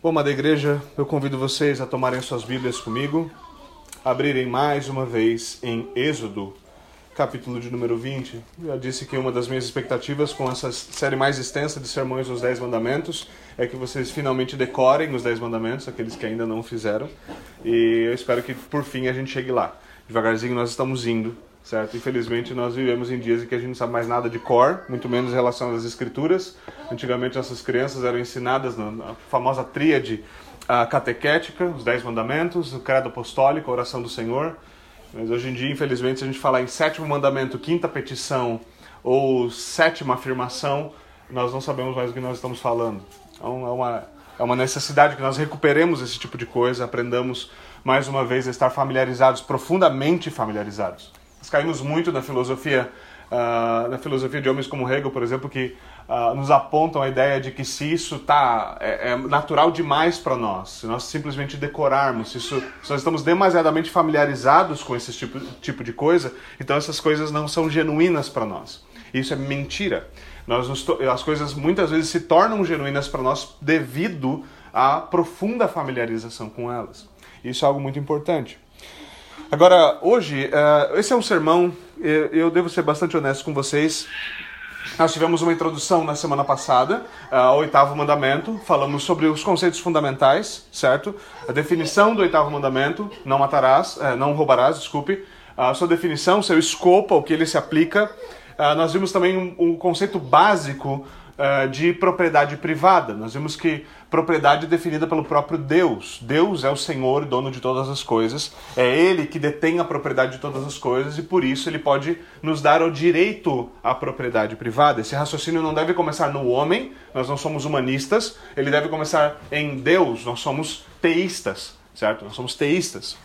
Bom, amada igreja, eu convido vocês a tomarem suas Bíblias comigo, abrirem mais uma vez em Êxodo, capítulo de número 20. Eu já disse que uma das minhas expectativas com essa série mais extensa de sermões dos Dez Mandamentos é que vocês finalmente decorem os Dez Mandamentos, aqueles que ainda não fizeram, e eu espero que por fim a gente chegue lá. Devagarzinho nós estamos indo, certo? Infelizmente nós vivemos em dias em que a gente não sabe mais nada de cor, muito menos em relação às escrituras. Antigamente nossas crianças eram ensinadas na famosa tríade a catequética, os dez mandamentos, o credo apostólico, a oração do Senhor. Mas hoje em dia, infelizmente, se a gente falar em sétimo mandamento, quinta petição ou sétima afirmação, nós não sabemos mais do que nós estamos falando. Então é uma, é uma necessidade que nós recuperemos esse tipo de coisa, aprendamos mais uma vez a estar familiarizados, profundamente familiarizados. Nós caímos muito na filosofia, uh, na filosofia de homens como Hegel, por exemplo, que uh, nos apontam a ideia de que se isso tá, é, é natural demais para nós, se nós simplesmente decorarmos, se, isso, se nós estamos demasiadamente familiarizados com esse tipo, tipo de coisa, então essas coisas não são genuínas para nós. Isso é mentira. Nós nos, as coisas muitas vezes se tornam genuínas para nós devido à profunda familiarização com elas. Isso é algo muito importante. Agora, hoje, uh, esse é um sermão, eu, eu, devo ser bastante honesto com vocês. Nós tivemos uma introdução na semana passada uh, ao oitavo mandamento, falamos sobre os conceitos fundamentais, certo? A definição do oitavo mandamento, não matarás, uh, não roubarás, desculpe, a sua definição, seu escopo, ao que ele se aplica. nós vimos também um, um conceito básico de propriedade privada. Nós vimos que propriedade definida pelo próprio Deus. Deus é o Senhor, dono de todas as coisas. É Ele que detém a propriedade de todas as coisas e por isso Ele pode nos dar o direito à propriedade privada. Esse raciocínio não deve começar no homem, nós não somos humanistas. Ele deve começar em Deus, nós somos teístas, certo? Nós somos teístas.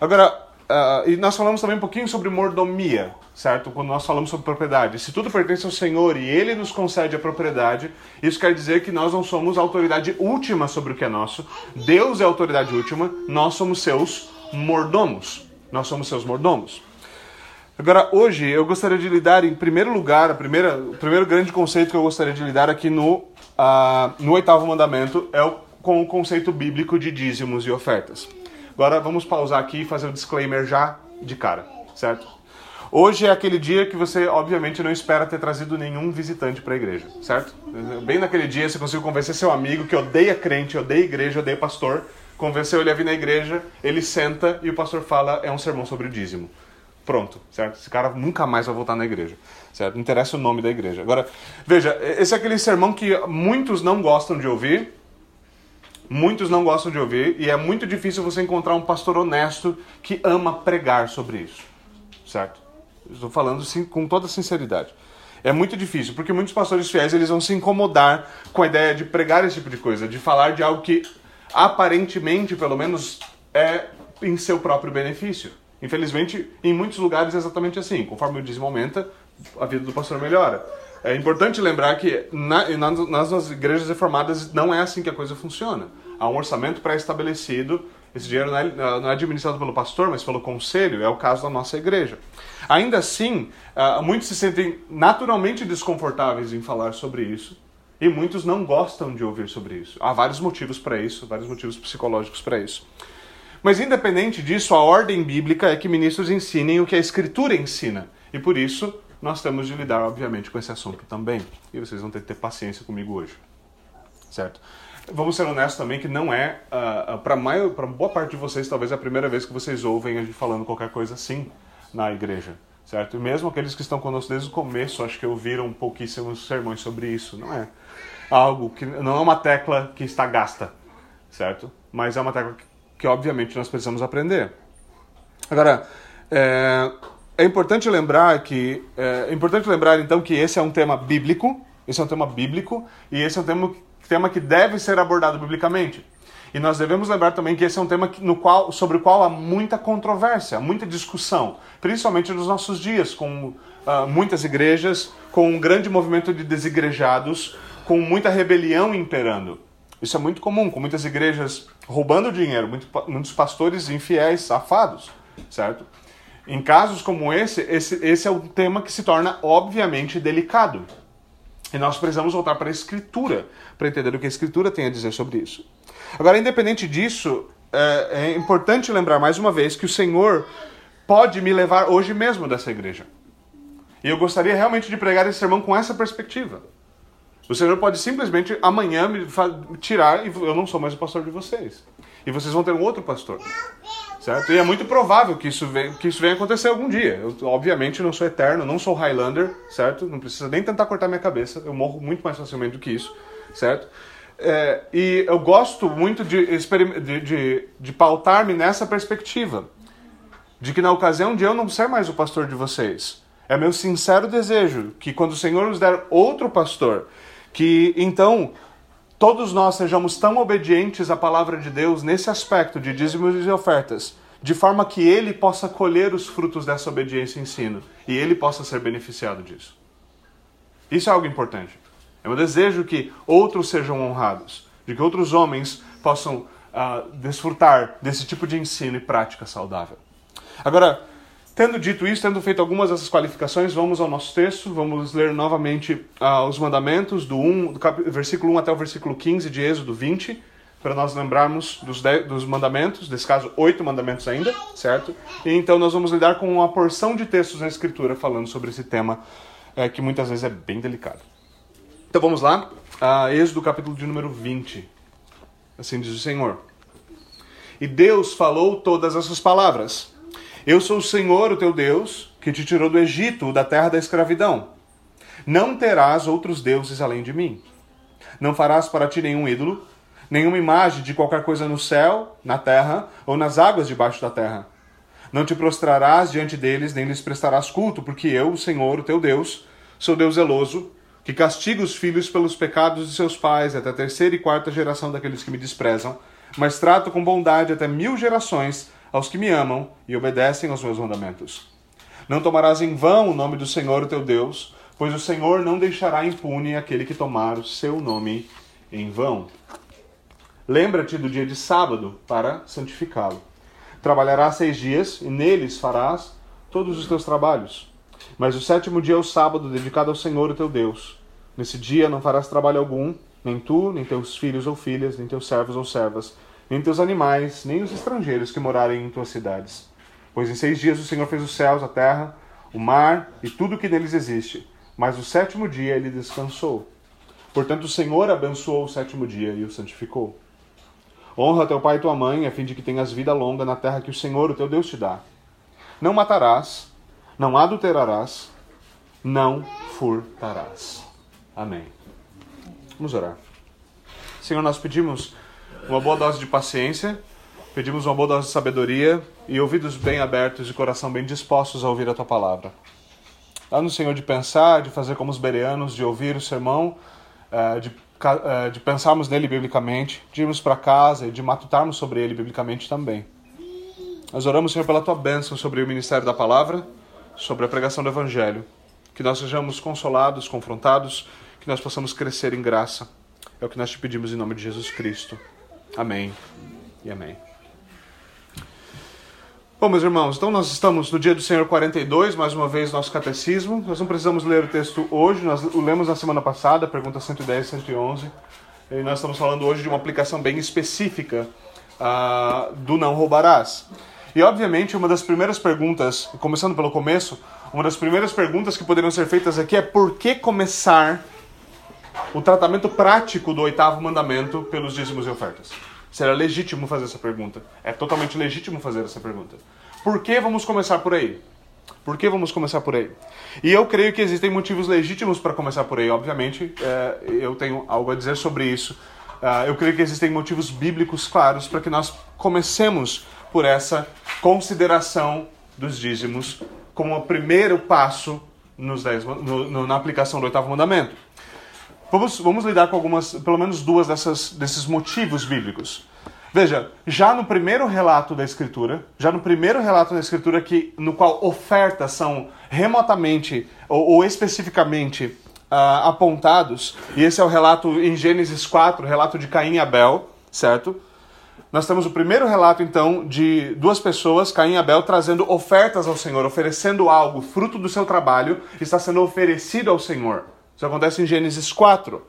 Agora, Uh, e nós falamos também um pouquinho sobre mordomia, certo? Quando nós falamos sobre propriedade. Se tudo pertence ao Senhor e Ele nos concede a propriedade, isso quer dizer que nós não somos a autoridade última sobre o que é nosso. Deus é a autoridade última, nós somos seus mordomos. Nós somos seus mordomos. Agora, hoje, eu gostaria de lidar, em primeiro lugar, a primeira, o primeiro grande conceito que eu gostaria de lidar aqui no, uh, no oitavo mandamento é o, com o conceito bíblico de dízimos e ofertas. Agora vamos pausar aqui e fazer o um disclaimer já de cara, certo? Hoje é aquele dia que você, obviamente, não espera ter trazido nenhum visitante para a igreja, certo? Bem naquele dia você conseguiu convencer seu amigo que odeia crente, odeia igreja, odeia pastor, convenceu ele a vir na igreja, ele senta e o pastor fala, é um sermão sobre o dízimo. Pronto, certo? Esse cara nunca mais vai voltar na igreja, certo? Não interessa o nome da igreja. Agora, veja, esse é aquele sermão que muitos não gostam de ouvir, muitos não gostam de ouvir e é muito difícil você encontrar um pastor honesto que ama pregar sobre isso, certo? Estou falando sim, com toda sinceridade. É muito difícil, porque muitos pastores fiéis eles vão se incomodar com a ideia de pregar esse tipo de coisa, de falar de algo que aparentemente, pelo menos, é em seu próprio benefício. Infelizmente, em muitos lugares é exatamente assim. Conforme o dízimo aumenta, a vida do pastor melhora. É importante lembrar que na, nas, nas igrejas reformadas não é assim que a coisa funciona há um orçamento pré-estabelecido. Esse dinheiro não é, não é, administrado pelo pastor, mas pelo conselho, é o caso da nossa igreja. Ainda assim, uh, muitos se sentem naturalmente desconfortáveis em falar sobre isso, e muitos não gostam de ouvir sobre isso. Há vários motivos para isso, vários motivos psicológicos para isso. Mas independente disso, a ordem bíblica é que ministros ensinem o que a Escritura ensina, e por isso nós temos de lidar, obviamente, com esse assunto também. E vocês vão ter que ter paciência comigo hoje. Certo? Vamos ser honestos também que não é, uh, ah, ah, para boa parte de vocês, talvez é a primeira vez que vocês ouvem a gente falando qualquer coisa assim na igreja, certo? E mesmo aqueles que estão conosco desde o começo, acho que ouviram pouquíssimos sermões sobre isso, não é algo que não é uma tecla que está gasta, certo? Mas é uma tecla que, que obviamente nós precisamos aprender. Agora, é, é importante lembrar que é, é importante lembrar então que esse é um tema bíblico, esse é um tema bíblico e esse é um tema tema que deve ser abordado biblicamente. E nós devemos lembrar também que esse é um tema no qual, sobre o qual há muita controvérsia, muita discussão, principalmente nos nossos dias, com uh, muitas igrejas, com um grande movimento de desigrejados, com muita rebelião imperando. Isso é muito comum, com muitas igrejas roubando dinheiro, muitos pastores infiéis, safados, certo? Em casos como esse, esse, esse é um tema que se torna obviamente delicado. E nós precisamos voltar para a Escritura para entender o que a Escritura tem a dizer sobre isso. Agora, independente disso, é, é importante lembrar mais uma vez que o Senhor pode me levar hoje mesmo dessa igreja. E eu gostaria realmente de pregar esse sermão com essa perspectiva. O Senhor pode simplesmente amanhã me tirar e eu não sou mais o pastor de vocês. E vocês vão ter um outro pastor. Certo? E é muito provável que isso venha, que isso venha acontecer algum dia. Eu, obviamente, não sou eterno, não sou Highlander, certo? Não precisa nem tentar cortar minha cabeça. Eu morro muito mais facilmente do que isso, certo? É, e eu gosto muito de, de, de, de pautar-me nessa perspectiva. De que na ocasião de eu não ser mais o pastor de vocês, é meu sincero desejo que quando o Senhor nos der outro pastor, que então todos nós sejamos tão obedientes à palavra de Deus nesse aspecto de dízimos e ofertas, de forma que ele possa colher os frutos dessa obediência e ensino e ele possa ser beneficiado disso. Isso é algo importante. É meu desejo que outros sejam honrados, de que outros homens possam uh, desfrutar desse tipo de ensino e prática saudável. Agora, Tendo dito isso, tendo feito algumas dessas qualificações, vamos ao nosso texto, vamos ler novamente ah, os mandamentos, do, 1, do cap... versículo 1 até o versículo 15 de Êxodo 20, para nós lembrarmos dos, de... dos mandamentos, nesse caso, oito mandamentos ainda, certo? E então nós vamos lidar com uma porção de textos na Escritura falando sobre esse tema, é, que muitas vezes é bem delicado. Então vamos lá, ah, Êxodo capítulo de número 20. Assim diz o Senhor. E Deus falou todas essas palavras eu sou o Senhor, o teu Deus, que te tirou do Egito, da terra da escravidão. Não terás outros deuses além de mim. Não farás para ti nenhum ídolo, nenhuma imagem de qualquer coisa no céu, na terra ou nas águas debaixo da terra. Não te prostrarás diante deles, nem lhes prestarás culto, porque eu, o Senhor, o teu Deus, sou Deus zeloso, que castiga os filhos pelos pecados de seus pais até a terceira e quarta geração daqueles que me desprezam, mas trato com bondade até mil gerações aos que me amam e obedecem aos meus mandamentos. Não tomarás em vão o nome do Senhor, o teu Deus, pois o Senhor não deixará impune aquele que tomar o seu nome em vão. Lembra-te do dia de sábado para santificá-lo. Trabalharás seis dias e neles farás todos os teus trabalhos. Mas o sétimo dia é o sábado dedicado ao Senhor, o teu Deus. Nesse dia não farás trabalho algum, nem tu, nem teus filhos ou filhas, nem teus servos ou servas nem teus animais, nem os estrangeiros que morarem em tuas cidades. Pois em seis dias o Senhor fez os céus, a terra, o mar e tudo o que neles existe, mas o sétimo dia ele descansou. Portanto, o Senhor abençoou o sétimo dia e o santificou. Honra teu pai e tua mãe, a fim de que tenhas vida longa na terra que o Senhor, o teu Deus, te dá. Não matarás, não adulterarás, não furtarás. Amém. Vamos orar. Senhor, nós pedimos uma boa dose de paciência, pedimos uma boa dose de sabedoria e ouvidos bem abertos e coração bem dispostos a ouvir a tua palavra. Dá no Senhor de pensar, de fazer como os bereanos, de ouvir o sermão, eh, de, eh, de pensarmos nele biblicamente, de irmos para casa e de matutarmos sobre ele biblicamente também. Nós oramos, Senhor, pela tua bênção sobre o ministério da palavra, sobre a pregação do evangelho. Que nós sejamos consolados, confrontados, que nós possamos crescer em graça. É o que nós te pedimos em nome de Jesus Cristo. Amém e amém. Bom, meus irmãos, então nós estamos no dia do Senhor 42, mais uma vez nosso catecismo. Nós não precisamos ler o texto hoje, nós o lemos na semana passada, pergunta 110 e 111. E nós estamos falando hoje de uma aplicação bem específica uh, do não roubarás. E obviamente, uma das primeiras perguntas, começando pelo começo, uma das primeiras perguntas que poderiam ser feitas aqui é por que começar o tratamento prático do oitavo mandamento pelos dízimos e ofertas? Será legítimo fazer essa pergunta. É totalmente legítimo fazer essa pergunta. Por que vamos começar por aí? Por que vamos começar por aí? E eu creio que existem motivos legítimos para começar por aí. Obviamente, é, eu tenho algo a dizer sobre isso. Uh, eu creio que existem motivos bíblicos claros para que nós comecemos por essa consideração dos dízimos como o primeiro passo nos dez, no, no, na aplicação do oitavo mandamento. Vamos, vamos lidar com algumas, pelo menos duas dessas, desses motivos bíblicos. Veja, já no primeiro relato da Escritura, já no primeiro relato da Escritura que, no qual ofertas são remotamente ou, ou especificamente uh, apontados, e esse é o relato em Gênesis 4, relato de Caim e Abel, certo? Nós temos o primeiro relato, então, de duas pessoas, Caim e Abel, trazendo ofertas ao Senhor, oferecendo algo, fruto do seu trabalho, está sendo oferecido ao Senhor Isso acontece em Gênesis 4.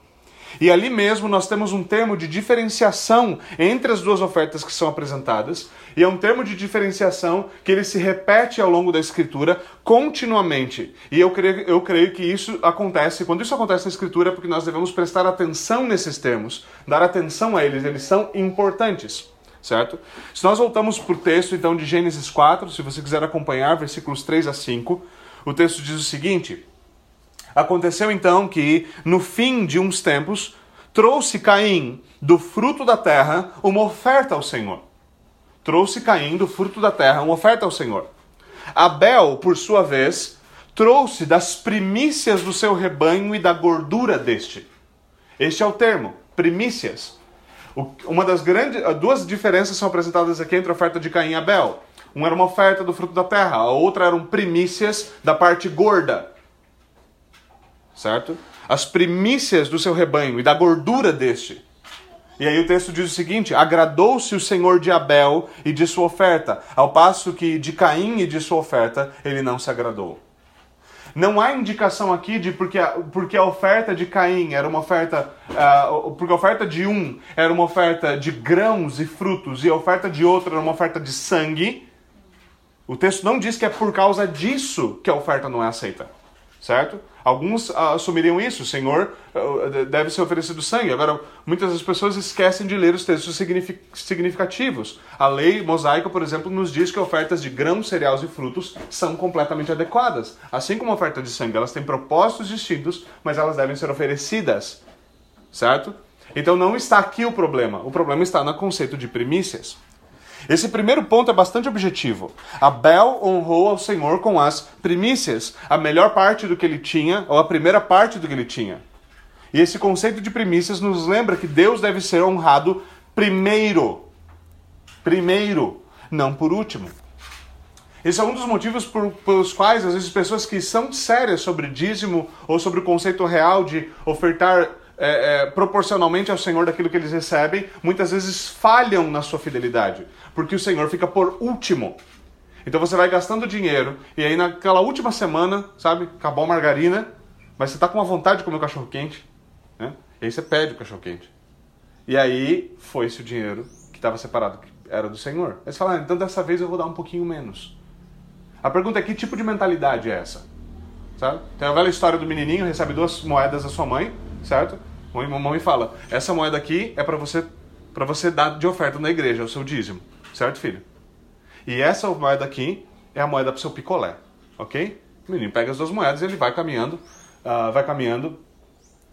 E ali mesmo nós temos um termo de diferenciação entre as duas ofertas que são apresentadas, e é um termo de diferenciação que ele se repete ao longo da escritura continuamente. E eu creio, eu creio que isso acontece, quando isso acontece na escritura, é porque nós devemos prestar atenção nesses termos, dar atenção a eles, eles são importantes. Certo? Se nós voltamos para o texto então de Gênesis 4, se você quiser acompanhar, versículos 3 a 5, o texto diz o seguinte: Aconteceu então que, no fim de uns tempos, trouxe Caim do fruto da terra uma oferta ao Senhor. Trouxe Caim do fruto da terra uma oferta ao Senhor. Abel, por sua vez, trouxe das primícias do seu rebanho e da gordura deste. Este é o termo, primícias. Uma das grandes, duas diferenças são apresentadas aqui entre a oferta de Caim e Abel. Uma era uma oferta do fruto da terra, a outra eram primícias da parte gorda certo? As primícias do seu rebanho e da gordura deste. E aí o texto diz o seguinte: agradou-se o Senhor de Abel e de sua oferta, ao passo que de Caim e de sua oferta ele não se agradou. Não há indicação aqui de porque a, porque a oferta de Caim era uma oferta. Uh, porque a oferta de um era uma oferta de grãos e frutos e a oferta de outro era uma oferta de sangue. O texto não diz que é por causa disso que a oferta não é aceita. Certo? Alguns uh, assumiriam isso, o Senhor uh, deve ser oferecido sangue. Agora, muitas das pessoas esquecem de ler os textos significativos. A lei mosaica, por exemplo, nos diz que ofertas de grãos, cereais e frutos são completamente adequadas. Assim como a oferta de sangue, elas têm propósitos distintos, mas elas devem ser oferecidas. Certo? Então não está aqui o problema. O problema está no conceito de primícias. Esse primeiro ponto é bastante objetivo. Abel honrou ao Senhor com as primícias, a melhor parte do que ele tinha, ou a primeira parte do que ele tinha. E esse conceito de primícias nos lembra que Deus deve ser honrado primeiro. Primeiro, não por último. Esse é um dos motivos por, pelos quais, às vezes, pessoas que são sérias sobre dízimo ou sobre o conceito real de ofertar é, é, proporcionalmente ao Senhor daquilo que eles recebem, muitas vezes falham na sua fidelidade, porque o Senhor fica por último. Então você vai gastando dinheiro, e aí naquela última semana, sabe, acabou a margarina, mas você está com uma vontade de comer o cachorro quente, né? e aí você pede o cachorro quente. E aí foi-se o dinheiro que estava separado, que era do Senhor. Aí você fala, ah, então dessa vez eu vou dar um pouquinho menos. A pergunta é: que tipo de mentalidade é essa? Sabe? Tem a velha história do menininho, recebe duas moedas da sua mãe, certo? Mãe, mamãe fala: essa moeda aqui é para você para você dar de oferta na igreja, é o seu dízimo, certo, filho? E essa moeda aqui é a moeda para o seu picolé, ok? O menino pega as duas moedas e ele vai caminhando, uh, vai caminhando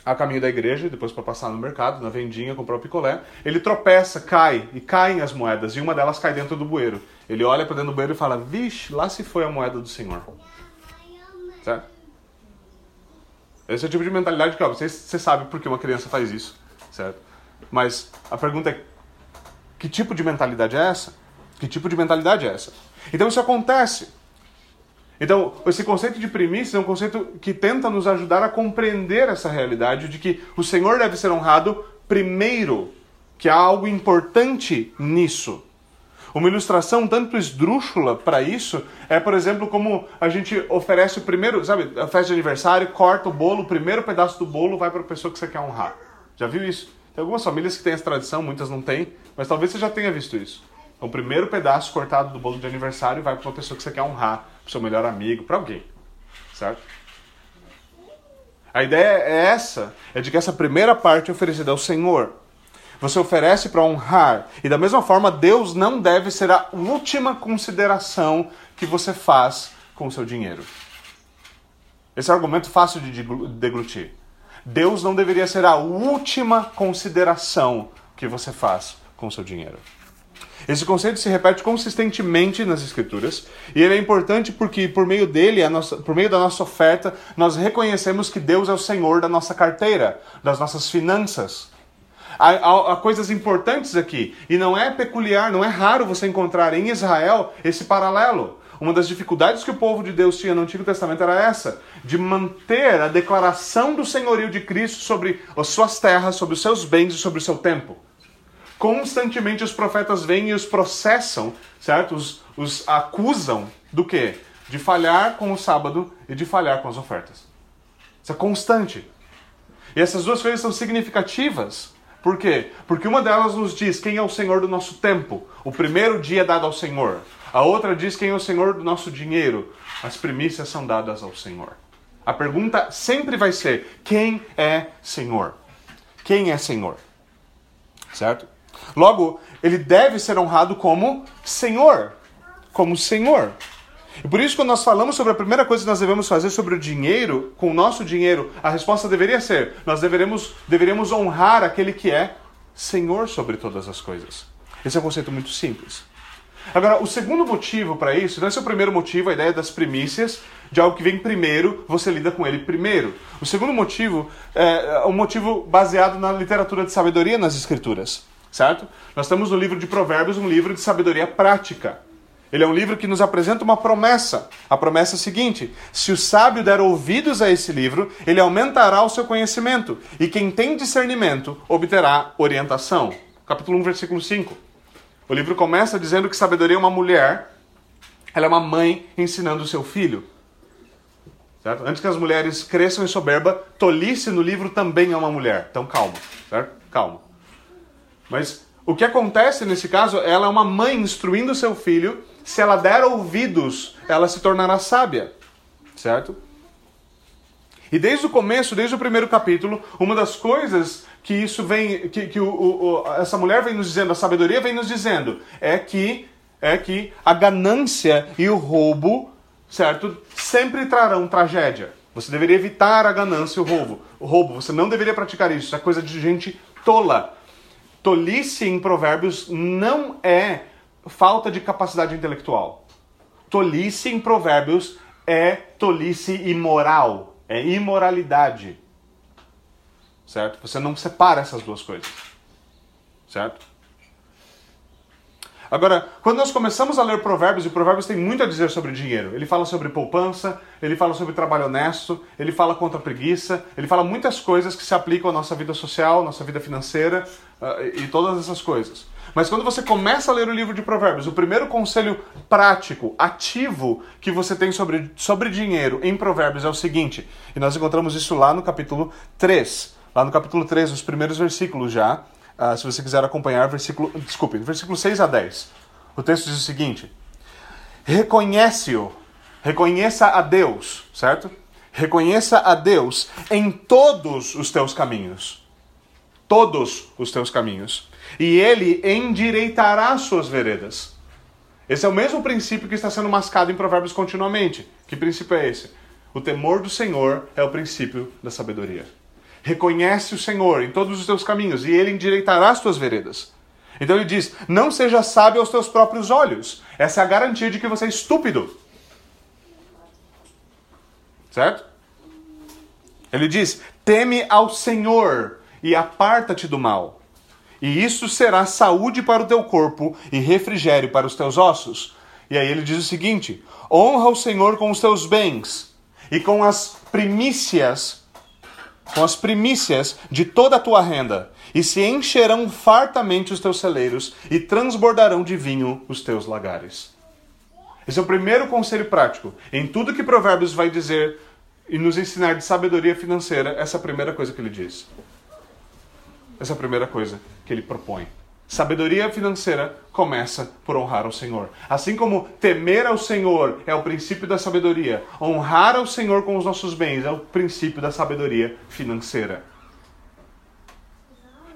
a caminho da igreja, depois para passar no mercado, na vendinha, comprar o picolé. Ele tropeça, cai, e caem as moedas, e uma delas cai dentro do bueiro. Ele olha para dentro do bueiro e fala: Vixe, lá se foi a moeda do Senhor. Certo? Esse é o tipo de mentalidade que, ó, você, você sabe por que uma criança faz isso, certo? Mas a pergunta é: que tipo de mentalidade é essa? Que tipo de mentalidade é essa? Então isso acontece. Então, esse conceito de primícia é um conceito que tenta nos ajudar a compreender essa realidade de que o Senhor deve ser honrado primeiro, que há algo importante nisso. Uma ilustração tanto esdrúxula para isso é, por exemplo, como a gente oferece o primeiro, sabe, a festa de aniversário, corta o bolo, o primeiro pedaço do bolo vai para a pessoa que você quer honrar. Já viu isso? Tem algumas famílias que têm essa tradição, muitas não têm, mas talvez você já tenha visto isso. Então, o primeiro pedaço cortado do bolo de aniversário vai para uma pessoa que você quer honrar, para seu melhor amigo, para alguém, certo? A ideia é essa, é de que essa primeira parte é oferecida ao Senhor. Você oferece para honrar. E da mesma forma, Deus não deve ser a última consideração que você faz com o seu dinheiro. Esse é um argumento fácil de deglutir. Deus não deveria ser a última consideração que você faz com seu dinheiro. Esse conceito se repete consistentemente nas Escrituras e ele é importante porque, por meio dele, nossa, por meio da nossa oferta, nós reconhecemos que Deus é o Senhor da nossa carteira, das nossas finanças. Há, há, há, coisas importantes aqui. E não é peculiar, não é raro você encontrar em Israel esse paralelo. Uma das dificuldades que o povo de Deus tinha no Antigo Testamento era essa, de manter a declaração do senhorio de Cristo sobre as suas terras, sobre os seus bens e sobre o seu tempo. Constantemente os profetas vêm e os processam, certo? Os, os acusam do quê? De falhar com o sábado e de falhar com as ofertas. Isso é constante. E essas duas coisas são significativas. Por quê? Porque uma delas nos diz quem é o Senhor do nosso tempo, o primeiro dia dado ao Senhor. A outra diz quem é o Senhor do nosso dinheiro. As primícias são dadas ao Senhor. A pergunta sempre vai ser: quem é Senhor? Quem é Senhor? Certo? Logo, ele deve ser honrado como Senhor. Como Senhor. E por isso, quando nós falamos sobre a primeira coisa que nós devemos fazer sobre o dinheiro, com o nosso dinheiro, a resposta deveria ser: nós deveremos, deveríamos honrar aquele que é Senhor sobre todas as coisas. Esse é um conceito muito simples. Agora, o segundo motivo para isso, esse é o primeiro motivo, a ideia das primícias, de algo que vem primeiro, você lida com ele primeiro. O segundo motivo é um motivo baseado na literatura de sabedoria nas Escrituras, certo? Nós temos no livro de Provérbios um livro de sabedoria prática. Ele é um livro que nos apresenta uma promessa. A promessa é a seguinte: se o sábio der ouvidos a esse livro, ele aumentará o seu conhecimento, e quem tem discernimento obterá orientação. Capítulo 1, versículo 5. O livro começa dizendo que sabedoria é uma mulher, ela é uma mãe ensinando o seu filho. Certo? Antes que as mulheres cresçam em soberba, tolice no livro também é uma mulher. Então calma, certo? Calma. Mas o que acontece nesse caso, ela é uma mãe instruindo seu filho se ela der ouvidos, ela se tornará sábia. Certo? E desde o começo, desde o primeiro capítulo, uma das coisas que isso vem, que, que o, o, essa mulher vem nos dizendo, a sabedoria vem nos dizendo, é que é que a ganância e o roubo, certo, sempre trarão tragédia. Você deveria evitar a ganância e o roubo. O roubo, você não deveria praticar isso. Isso é coisa de gente tola. Tolice em Provérbios não é falta de capacidade intelectual. Tolice em Provérbios é tolice imoral, é imoralidade. Certo? Você não separa essas duas coisas. Certo? Agora, quando nós começamos a ler Provérbios, e Provérbios tem muito a dizer sobre dinheiro. Ele fala sobre poupança, ele fala sobre trabalho honesto, ele fala contra a preguiça, ele fala muitas coisas que se aplicam à nossa vida social, nossa vida financeira uh, e todas essas coisas. Mas quando você começa a ler o livro de Provérbios, o primeiro conselho prático, ativo que você tem sobre, sobre dinheiro em Provérbios é o seguinte, e nós encontramos isso lá no capítulo 3. Lá no capítulo 3, os primeiros versículos já, uh, se você quiser acompanhar, versículo, desculpe, versículo 6 a 10. O texto diz o seguinte: Reconhece-o, reconheça a Deus, certo? Reconheça a Deus em todos os teus caminhos. Todos os teus caminhos e ele endireitará suas veredas. Esse é o mesmo princípio que está sendo mascado em Provérbios continuamente. Que princípio é esse? O temor do Senhor é o princípio da sabedoria. Reconhece o Senhor em todos os teus caminhos e ele endireitará as tuas veredas. Então ele diz: Não seja sábio aos teus próprios olhos. Essa é a garantia de que você é estúpido. Certo? Ele diz: Teme ao Senhor e aparta-te do mal e isso será saúde para o teu corpo e refrigério para os teus ossos. E aí ele diz o seguinte: honra o Senhor com os teus bens e com as primícias, com as primícias de toda a tua renda, e se encherão fartamente os teus celeiros e transbordarão de vinho os teus lagares. Esse é o primeiro conselho prático. Em tudo que Provérbios vai dizer e nos ensinar de sabedoria financeira, essa é a primeira coisa que ele diz. Essa é a primeira coisa que ele propõe. Sabedoria financeira começa por honrar ao Senhor. Assim como temer ao Senhor é o princípio da sabedoria, honrar ao Senhor com os nossos bens é o princípio da sabedoria financeira.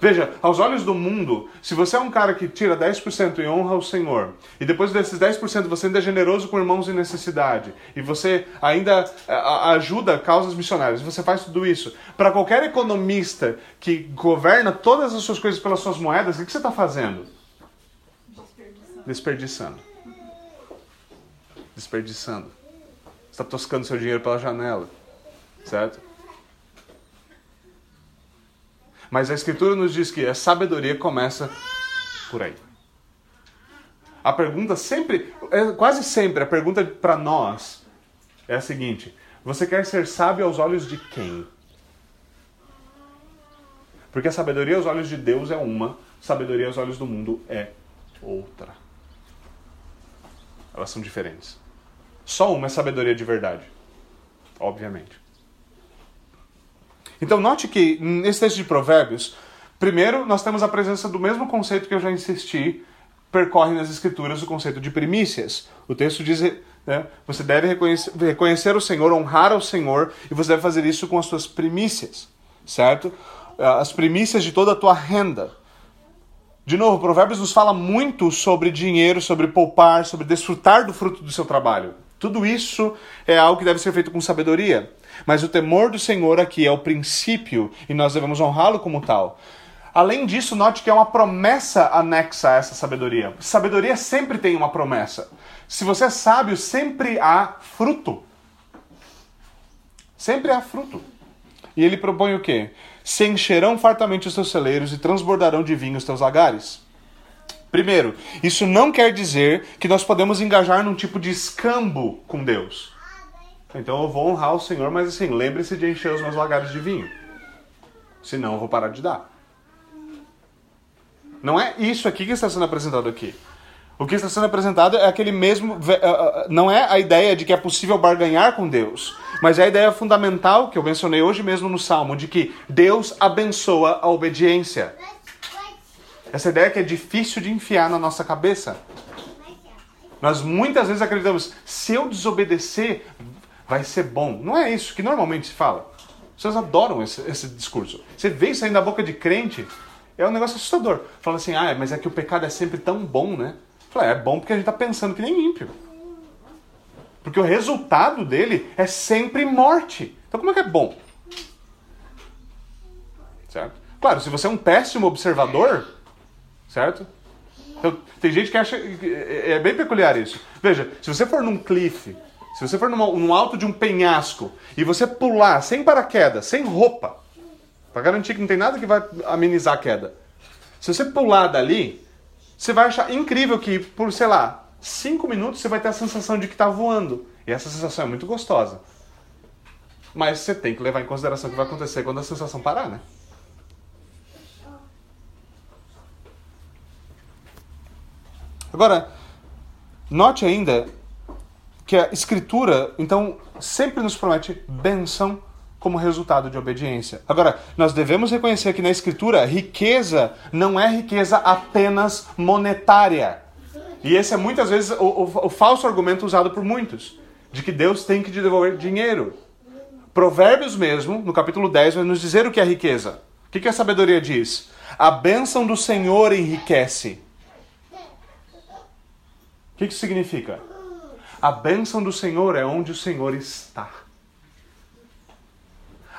Veja, aos olhos do mundo, se você é um cara que tira 10% e honra o Senhor, e depois desses 10% você ainda é generoso com irmãos em necessidade, e você ainda é, ajuda causas missionárias, você faz tudo isso, para qualquer economista que governa todas as suas coisas pelas suas moedas, o que você está fazendo? Desperdiçando. Desperdiçando. Desperdiçando. Você está toscando seu dinheiro pela janela, certo? Mas a Escritura nos diz que a sabedoria começa por aí. A pergunta sempre, é, quase sempre, a pergunta para nós é a seguinte: você quer ser sábio aos olhos de quem? Porque a sabedoria aos olhos de Deus é uma, sabedoria aos olhos do mundo é outra. Elas são diferentes. Só uma é sabedoria de verdade, obviamente. Então, note que nesse texto de Provérbios, primeiro nós temos a presença do mesmo conceito que eu já insisti, percorre nas Escrituras o conceito de primícias. O texto diz né? Você deve reconhecer, reconhecer o Senhor, honrar ao Senhor, e você deve fazer isso com as suas primícias, certo? As primícias de toda a tua renda. De novo, Provérbios nos fala muito sobre dinheiro, sobre poupar, sobre desfrutar do fruto do seu trabalho. Tudo isso é algo que deve ser feito com sabedoria. Mas o temor do Senhor aqui é o princípio e nós devemos honrá-lo como tal. Além disso, note que é uma promessa anexa a essa sabedoria. Sabedoria sempre tem uma promessa. Se você é sábio, sempre há fruto. Sempre há fruto. E ele propõe o quê? Se encherão fartamente os teus celeiros e transbordarão de vinho os teus lagares. Primeiro, isso não quer dizer que nós podemos engajar num tipo de escambo com Deus. Então eu vou honrar o Senhor, mas assim, lembre-se de encher os meus lagares de vinho. Senão eu vou parar de dar. Não é isso aqui que está sendo apresentado aqui. O que está sendo apresentado é aquele mesmo. Eh, eh, não é a ideia de que é possível barganhar com Deus, mas é a ideia fundamental que eu mencionei hoje mesmo no Salmo, de que Deus abençoa a obediência. Essa ideia que é difícil de enfiar na nossa cabeça. Nós muitas vezes acreditamos, se eu desobedecer, vai ser bom. Não é isso que normalmente se fala. Vocês adoram esse, esse discurso. Você vê isso aí na boca de crente, é um negócio assustador. Fala assim, ah, mas é que o pecado é sempre tão bom, né? Falei, é bom porque a gente está pensando que nem ímpio. Porque o resultado dele é sempre morte. Então como é que é bom? Certo? Claro, se você é um péssimo observador, certo? Então, tem gente que acha. É, é bem peculiar isso. Veja, se você for num cliff, se você for numa, num alto de um penhasco e você pular sem paraquedas, sem roupa, para garantir que não tem nada que vai amenizar a queda. Se você pular dali, você vai achar incrível que por, sei lá, cinco minutos você vai ter a sensação de que está voando. E essa sensação é muito gostosa. Mas você tem que levar em consideração o que vai acontecer quando a sensação parar, né? Agora, note ainda que a Escritura, então, sempre nos promete bênção como resultado de obediência. Agora, nós devemos reconhecer que na Escritura, riqueza não é riqueza apenas monetária. E esse é muitas vezes o, o, o falso argumento usado por muitos, de que Deus tem que te devolver dinheiro. Provérbios mesmo, no capítulo 10, vai nos dizer o que é riqueza. O que, que a sabedoria diz? A bênção do Senhor enriquece. O que, que isso significa? A bênção do Senhor é onde o Senhor está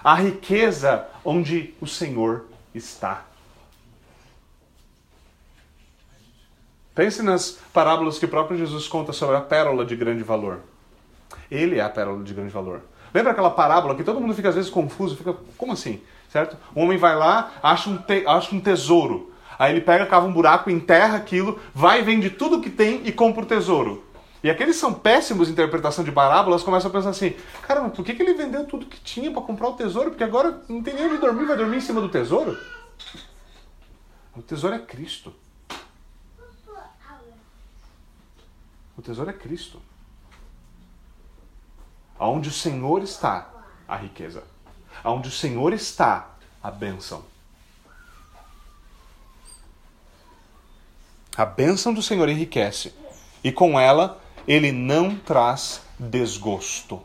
a riqueza onde o Senhor está. Pense nas parábolas que o próprio Jesus conta sobre a pérola de grande valor. Ele é a pérola de grande valor. Lembra aquela parábola que todo mundo fica às vezes confuso, fica, como assim? Certo? O homem vai lá, acha um, te, acha um tesouro. Aí ele pega, cava um buraco, enterra aquilo, vai, vende tudo que tem e compra o tesouro. E aqueles são péssimos interpretação de parábolas, começam a pensar assim: caramba, por que, que ele vendeu tudo que tinha para comprar o tesouro? Porque agora não tem nem onde dormir, vai dormir em cima do tesouro? O tesouro é Cristo. O tesouro é Cristo. Aonde o Senhor está, a riqueza. Aonde o Senhor está, a bênção. A bênção do Senhor enriquece. E com ela ele não traz desgosto.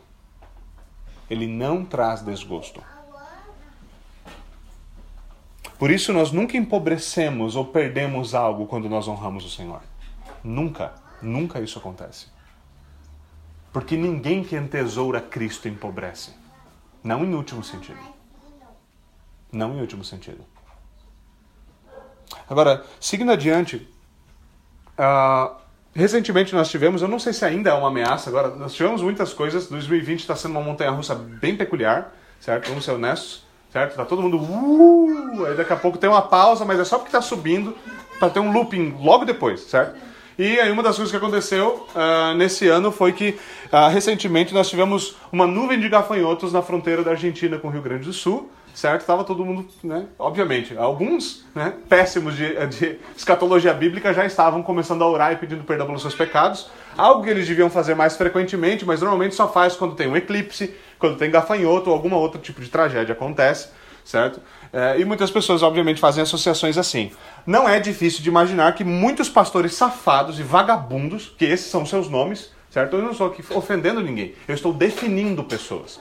Ele não traz desgosto. Por isso nós nunca empobrecemos ou perdemos algo quando nós honramos o Senhor. Nunca, nunca isso acontece. Porque ninguém que entesoura Cristo empobrece. Não em último sentido. Não em último sentido. Agora, seguindo adiante, uh, Recentemente nós tivemos, eu não sei se ainda é uma ameaça agora, nós tivemos muitas coisas. 2020 está sendo uma montanha russa bem peculiar, certo? Vamos ser honestos, certo? Tá todo mundo. Uh, aí daqui a pouco tem uma pausa, mas é só porque está subindo para ter um looping logo depois, certo? E aí uma das coisas que aconteceu uh, nesse ano foi que uh, recentemente nós tivemos uma nuvem de gafanhotos na fronteira da Argentina com o Rio Grande do Sul certo? Estava todo mundo, né? Obviamente, alguns né, péssimos de, de, escatologia bíblica já estavam começando a orar e pedindo perdão pelos seus pecados. Algo que eles deviam fazer mais frequentemente, mas normalmente só faz quando tem um eclipse, quando tem gafanhoto ou algum outro tipo de tragédia acontece. certo? É, e muitas pessoas, obviamente, fazem associações assim. Não é difícil de imaginar que muitos pastores safados e vagabundos, que esses são seus nomes, certo? Eu não estou aqui ofendendo ninguém, eu estou definindo pessoas.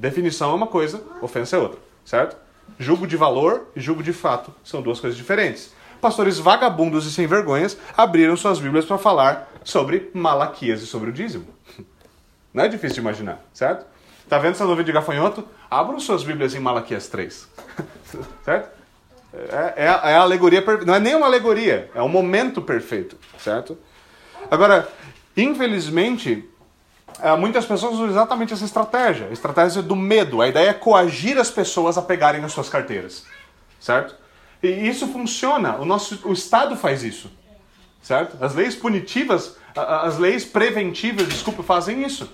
Definição é uma coisa, ofensa é outra, certo? Julgo de valor e julgo de fato são duas coisas diferentes. Pastores vagabundos e sem vergonhas abriram suas Bíblias para falar sobre Malaquias e sobre o dízimo. Não é difícil de imaginar, certo? Tá vendo essa nuvem de gafanhoto? Abram suas Bíblias em Malaquias 3. certo? É, é, é, a alegoria, não é nem uma alegoria, é um momento perfeito, certo? Agora, infelizmente, muitas pessoas usam exatamente essa estratégia, a estratégia do medo. A ideia é coagir as pessoas a pegarem as suas carteiras, certo? E isso funciona, o nosso o Estado faz isso, certo? As leis punitivas, as leis preventivas, desculpa, fazem isso.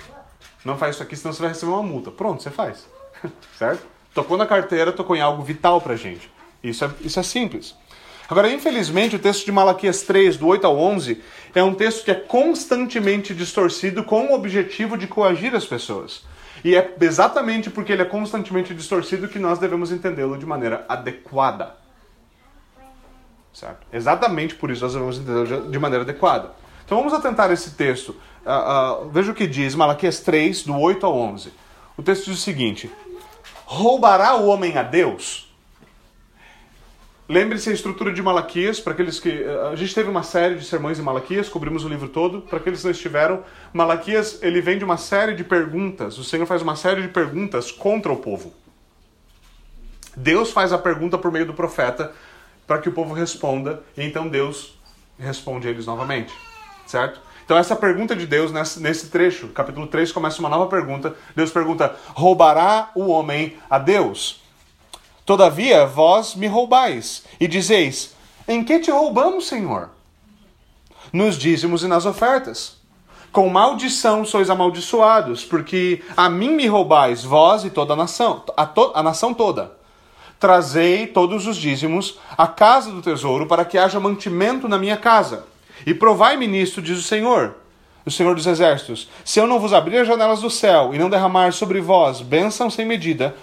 Não faz isso aqui, senão você vai receber uma multa. Pronto, você faz, certo? Tocou na carteira, tocou em algo vital pra gente. Isso é, isso é simples. Agora, infelizmente, o texto de Malaquias 3, do 8 ao 11, é um texto que é constantemente distorcido com o objetivo de coagir as pessoas. E é exatamente porque ele é constantemente distorcido que nós devemos entendê-lo de maneira adequada. Certo? Exatamente por isso nós devemos entendê-lo de maneira adequada. Então vamos atentar esse texto. Uh, uh, veja o que diz Malaquias 3, do 8 ao 11. O texto diz o seguinte: Roubará o homem a Deus? Lembre-se a estrutura de Malaquias, para aqueles que. Eh, a gente teve uma série de sermões em Malaquias, cobrimos o livro todo. Para aqueles que não estiveram, Malaquias ele vem de uma série de perguntas. O Senhor faz uma série de perguntas contra o povo. Deus faz a pergunta por meio do profeta para que o povo responda, e então Deus responde a eles novamente. Certo? Então, essa pergunta de Deus, nesse trecho, capítulo 3, começa uma nova pergunta. Deus pergunta: roubará o homem a Deus? Todavia, vós me roubais, e dizeis: Em que te roubamos, Senhor? Nos dízimos e nas ofertas. Com maldição sois amaldiçoados, porque a mim me roubais, vós e toda a nação, a, to a nação toda. Trazei todos os dízimos à casa do tesouro, para que haja mantimento na minha casa. E provai-me nisto, diz o Senhor, o Senhor dos Exércitos: se eu não vos abrir as janelas do céu e não derramar sobre vós bênção sem medida,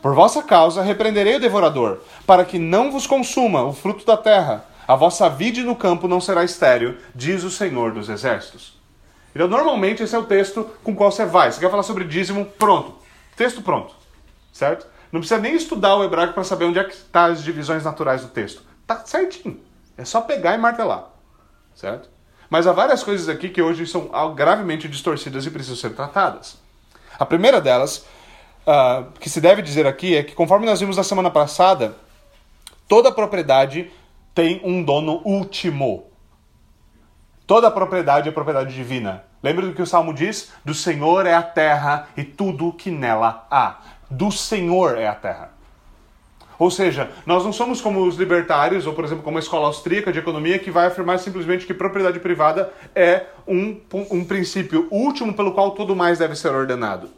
por vossa causa repreenderei o devorador, para que não vos consuma o fruto da terra. A vossa vide no campo não será estéril, diz o Senhor dos Exércitos. Então, normalmente, esse é o texto com o qual você vai. Você quer falar sobre dízimo? Pronto. Texto pronto. Certo? Não precisa nem estudar o hebraico para saber onde é que estão tá as divisões naturais do texto. Tá certinho. É só pegar e martelar. Certo? Mas há várias coisas aqui que hoje são gravemente distorcidas e precisam ser tratadas. A primeira delas uh, que se deve dizer aqui é que, conforme nós vimos na semana passada, toda propriedade tem um dono último. Toda propriedade é propriedade divina. Lembra do que o Salmo diz? Do Senhor é a terra e tudo que nela há. Do Senhor é a terra. Ou seja, nós não somos como os libertários, ou por exemplo, como a escola austríaca de economia, que vai afirmar simplesmente que propriedade privada é um, um princípio último pelo qual tudo mais deve ser ordenado.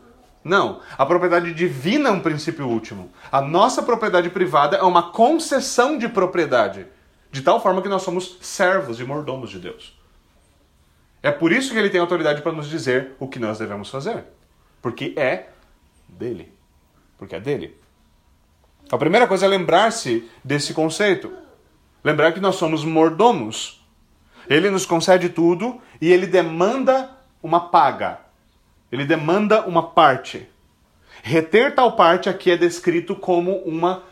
Não, a propriedade divina é um princípio último. A nossa propriedade privada é uma concessão de propriedade, de tal forma que nós somos servos e mordomos de Deus. É por isso que ele tem autoridade para nos dizer o que nós devemos fazer, porque é dele. Porque é dele. A primeira coisa é lembrar-se desse conceito. Lembrar que nós somos mordomos. Ele nos concede tudo e ele demanda uma paga. Ele demanda uma parte. Reter tal parte aqui é descrito como uma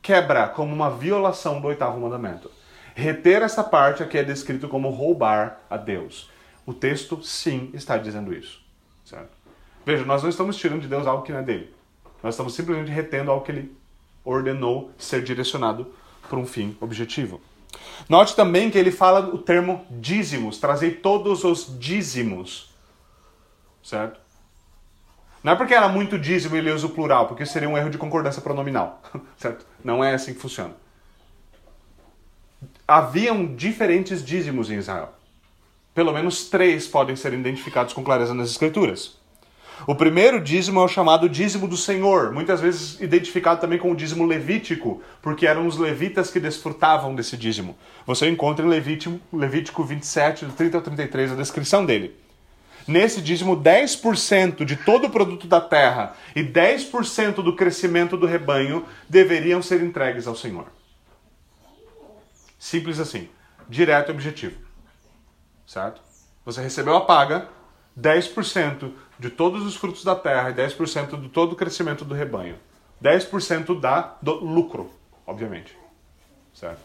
quebra, como uma violação do oitavo mandamento. Reter essa parte aqui é descrito como roubar a Deus. O texto, sim, está dizendo isso. Certo? Veja, nós não estamos tirando de Deus algo que não é dele. Nós estamos simplesmente retendo algo que ele ordenou ser direcionado por um fim objetivo. Note também que ele fala o termo dízimos, trazei todos os dízimos. Certo? Não é porque era muito dízimo e ele usa o plural, porque seria um erro de concordância pronominal. Certo? Não é assim que funciona. Haviam diferentes dízimos em Israel. Pelo menos três podem ser identificados com clareza nas Escrituras. O primeiro dízimo é o chamado dízimo do Senhor, muitas vezes identificado também com o dízimo levítico, porque eram os levitas que desfrutavam desse dízimo. Você encontra em Levítico, Levítico 27, do 30 ao 33, a descrição dele. Nesse dízimo, 10% de todo o produto da terra e 10% do crescimento do rebanho deveriam ser entregues ao Senhor. Simples assim, direto e objetivo. Certo? Você recebeu a paga, 10% de todos os frutos da terra e 10% de todo o crescimento do rebanho. 10% da, do lucro, obviamente. Certo?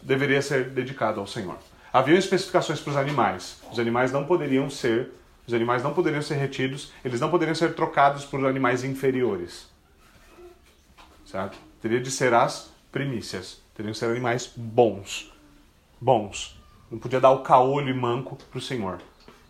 Deveria ser dedicado ao Senhor. Havia especificações para os animais. Os animais não poderiam ser, os animais não poderiam ser retidos, eles não poderiam ser trocados por animais inferiores. Certo? Teria de ser as primícias. Teriam de ser animais bons. Bons. Não podia dar o caolho e manco para o Senhor.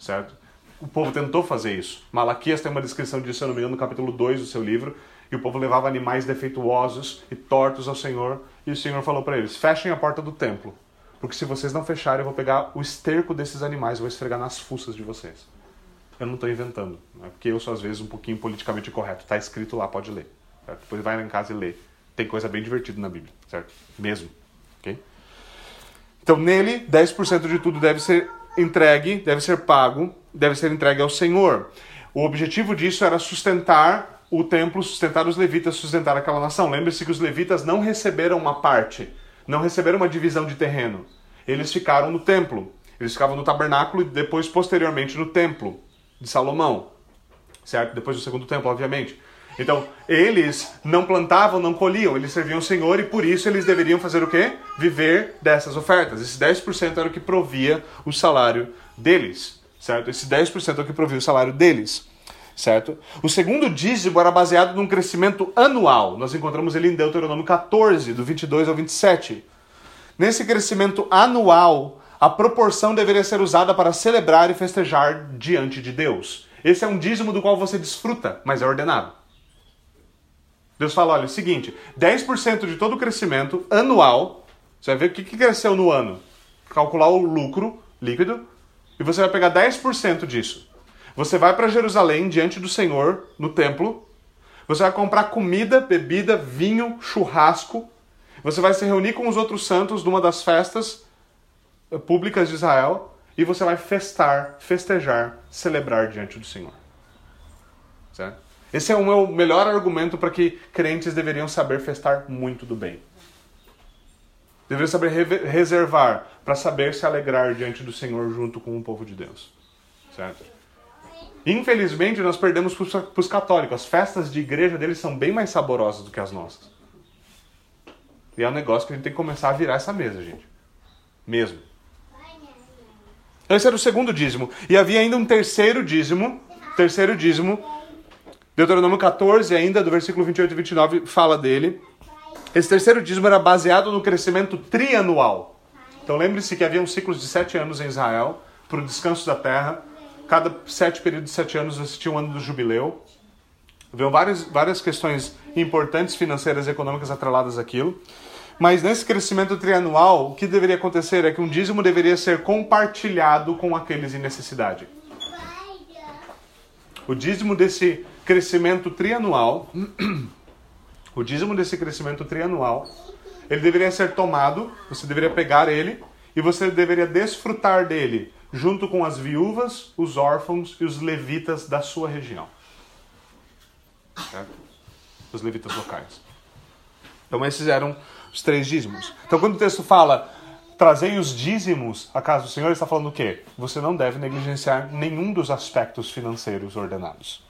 Certo? O povo tentou fazer isso. Malaquias tem uma descrição disso, se eu não me engano, no capítulo 2 do seu livro. E o povo levava animais defeituosos e tortos ao Senhor. E o Senhor falou para eles: fechem a porta do templo. Porque se vocês não fecharem, eu vou pegar o esterco desses animais vou esfregar nas fuças de vocês. Eu não estou inventando. Não é porque eu sou, às vezes, um pouquinho politicamente correto. Está escrito lá, pode ler. Certo? Depois vai lá em casa e lê. Tem coisa bem divertida na Bíblia, certo? Mesmo. Ok? Então, nele, 10% de tudo deve ser entregue, deve ser pago, deve ser entregue ao Senhor. O objetivo disso era sustentar o templo, sustentar os levitas, sustentar aquela nação. Lembre-se que os levitas não receberam uma parte, não receberam uma divisão de terreno. Eles ficaram no templo. Eles ficavam no tabernáculo e depois, posteriormente, no templo de Salomão. Certo? Depois do segundo templo, obviamente. Então, eles não plantavam, não colhiam, eles serviam o Senhor e por isso eles deveriam fazer o quê? Viver dessas ofertas. Esse 10% era o que provia o salário deles, certo? Esse 10% é o que provia o salário deles, certo? O segundo dízimo era baseado num crescimento anual. Nós encontramos ele em Deuteronômio 14, do 22 ao 27. Nesse crescimento anual, a proporção deveria ser usada para celebrar e festejar diante de Deus. Esse é um dízimo do qual você desfruta, mas é ordenado. Deus fala: olha, é o seguinte, 10% de todo o crescimento anual, você vai ver o que, cresceu no ano. Calcular o lucro líquido, e você vai pegar 10% disso. Você vai para Jerusalém, diante do Senhor, no templo. Você vai comprar comida, bebida, vinho, churrasco. Você vai se reunir com os outros santos numa das festas eh, públicas de Israel. E você vai festar, festejar, celebrar diante do Senhor. Certo? Esse é o meu melhor argumento para que crentes deveriam saber festar muito do bem. Deveriam saber reservar para saber se alegrar diante do Senhor junto com o povo de Deus. Certo? Infelizmente, nós perdemos para os católicos. As festas de igreja deles são bem mais saborosas do que as nossas. E é um negócio que a gente tem que começar a virar essa mesa, gente. Mesmo. Esse era o segundo dízimo. E havia ainda um terceiro dízimo. Terceiro dízimo Deuteronômio 14, ainda, do versículo 28 e 29, fala dele. Esse terceiro dízimo era baseado no crescimento trianual. Então lembre-se que havia um ciclo de sete anos em Israel, para o descanso da terra. Cada sete períodos de sete anos existia um ano do jubileu. Havia várias, várias questões importantes financeiras e econômicas atreladas àquilo. Mas nesse crescimento trianual, o que deveria acontecer é que um dízimo deveria ser compartilhado com aqueles em necessidade. O dízimo desse crescimento trianual, o dízimo desse crescimento trianual, ele deveria ser tomado, você deveria pegar ele e você deveria desfrutar dele junto com as viúvas, os órfãos e os levitas da sua região. Certo? Os levitas locais. Então esses eram os três dízimos. Então quando o texto fala trazei os dízimos à casa do Senhor, ele está falando o quê? Você não deve negligenciar nenhum dos aspectos financeiros ordenados.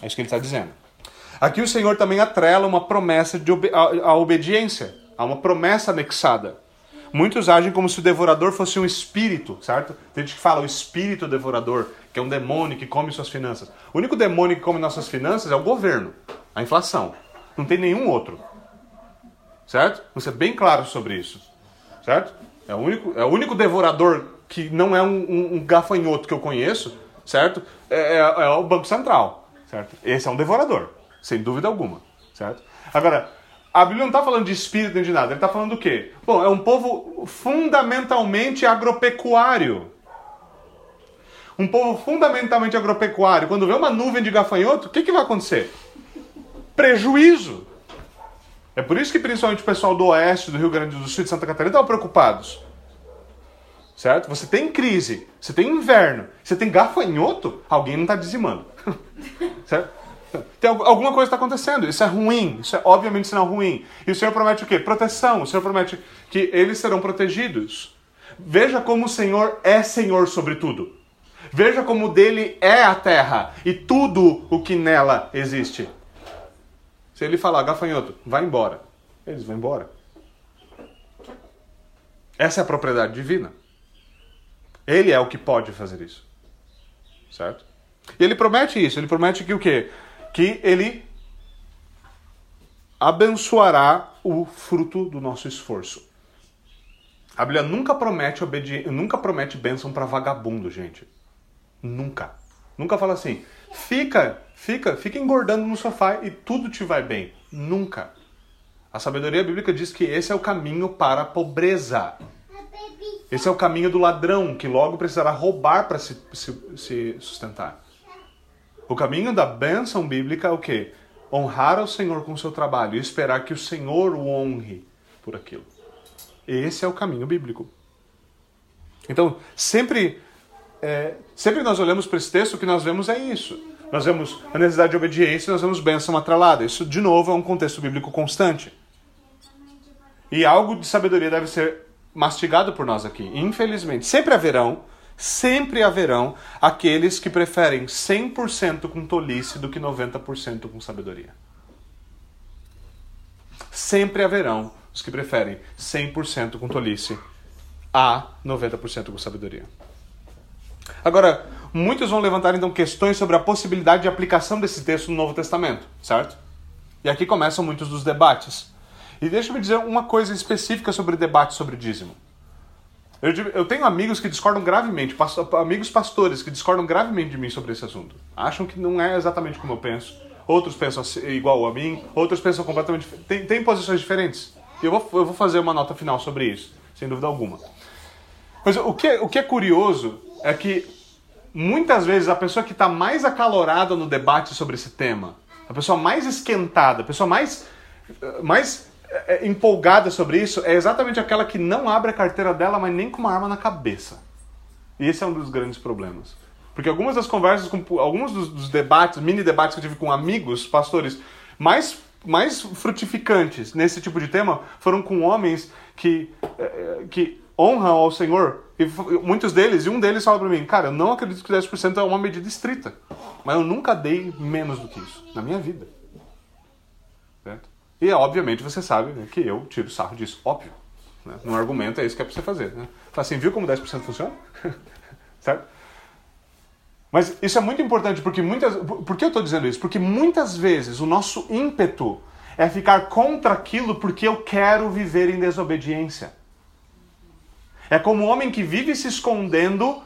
É isso que ele está dizendo. Aqui o Senhor também atrela uma promessa de ob a, a obediência, há uma promessa anexada. Muitos agem como se o devorador fosse um espírito, certo? Tem gente que fala o espírito devorador, que é um demônio que come suas finanças. O único demônio que come nossas finanças é o governo, a inflação. Não tem nenhum outro. Certo? Vamos ser bem claro sobre isso. Certo? É o único, é o único devorador que não é um, um, um gafanhoto que eu conheço, certo? É, é, é o Banco Central certo? Esse é um devorador, sem dúvida alguma, certo? Agora, a Bíblia não está falando de espírito nem de nada, ele está falando do quê? Bom, é um povo fundamentalmente agropecuário. Um povo fundamentalmente agropecuário. Quando vê uma nuvem de gafanhoto, o que, que vai acontecer? Prejuízo. É por isso que principalmente o pessoal do oeste, do Rio Grande do Sul e de Santa Catarina estão preocupados. certo? Você tem crise, você tem inverno, você tem gafanhoto, alguém não está dizimando, certo? Tem alguma coisa está acontecendo, isso é ruim, isso é obviamente sinal ruim. E o Senhor promete o quê? Proteção, o Senhor promete que eles serão protegidos. Veja como o Senhor é Senhor sobre tudo. Veja como dele é a terra e tudo o que nela existe. Se ele falar, gafanhoto, vai embora, eles vão embora. Essa é a propriedade divina. Ele é o que pode fazer isso. Certo? E ele promete isso. Ele promete que o quê? Que ele abençoará o fruto do nosso esforço. A Bíblia nunca promete obedi nunca promete bênção para vagabundo, gente. Nunca. Nunca fala assim: "Fica, fica, fica engordando no sofá e tudo te vai bem". Nunca. A sabedoria bíblica diz que esse é o caminho para a pobreza. Esse é o caminho do ladrão, que logo precisará roubar para se, se, se, sustentar. O caminho da bênção bíblica é o quê? Honrar ao Senhor com o seu trabalho e esperar que o Senhor o honre por aquilo. Esse é o caminho bíblico. Então, sempre, é, sempre nós olhamos para esse texto, o que nós vemos é isso. Nós vemos a necessidade de obediência, nós vemos bênção atrelada. Isso, de novo, é um contexto bíblico constante. E algo de sabedoria deve ser mastigado por nós aqui. Infelizmente, sempre haverão, sempre haverão aqueles que preferem 100% com tolice do que 90% com sabedoria. Sempre haverão os que preferem 100% com tolice a 90% com sabedoria. Agora, muitos vão levantar então questões sobre a possibilidade de aplicação desse texto no Novo Testamento, certo? E aqui começam muitos dos debates. E deixa-me dizer uma coisa específica sobre debate sobre dízimo. Eu, eu, tenho amigos que discordam gravemente, pasto, amigos pastores que discordam gravemente de mim sobre esse assunto. Acham que não é exatamente como eu penso. Outros pensam igual a mim, outros pensam completamente diferente. Tem, tem posições diferentes. Eu vou, eu vou fazer uma nota final sobre isso, sem dúvida alguma. Mas o que, o que é curioso é que muitas vezes a pessoa que está mais acalorada no debate sobre esse tema, a pessoa mais esquentada, a pessoa mais, mais é, é, empolgada sobre isso é exatamente aquela que não abre a carteira dela, mas nem com uma arma na cabeça. E esse é um dos grandes problemas. Porque algumas das conversas, com, alguns dos, dos debates, mini debates que eu tive com amigos, pastores, mais, mais frutificantes nesse tipo de tema foram com homens que, é, que honram ao Senhor. E muitos deles, e um deles fala para mim, cara, eu não acredito que 10% é uma medida estrita. Mas eu nunca dei menos do que isso na minha vida. E, obviamente, você sabe né, que eu tiro sarro disso, óbvio. Né? No argumento é isso que é para você fazer. Né? Fala assim, viu como 10% funciona? certo? Mas isso é muito importante porque muitas. Por que eu estou dizendo isso? Porque muitas vezes o nosso ímpeto é ficar contra aquilo porque eu quero viver em desobediência. É como o homem que vive se escondendo,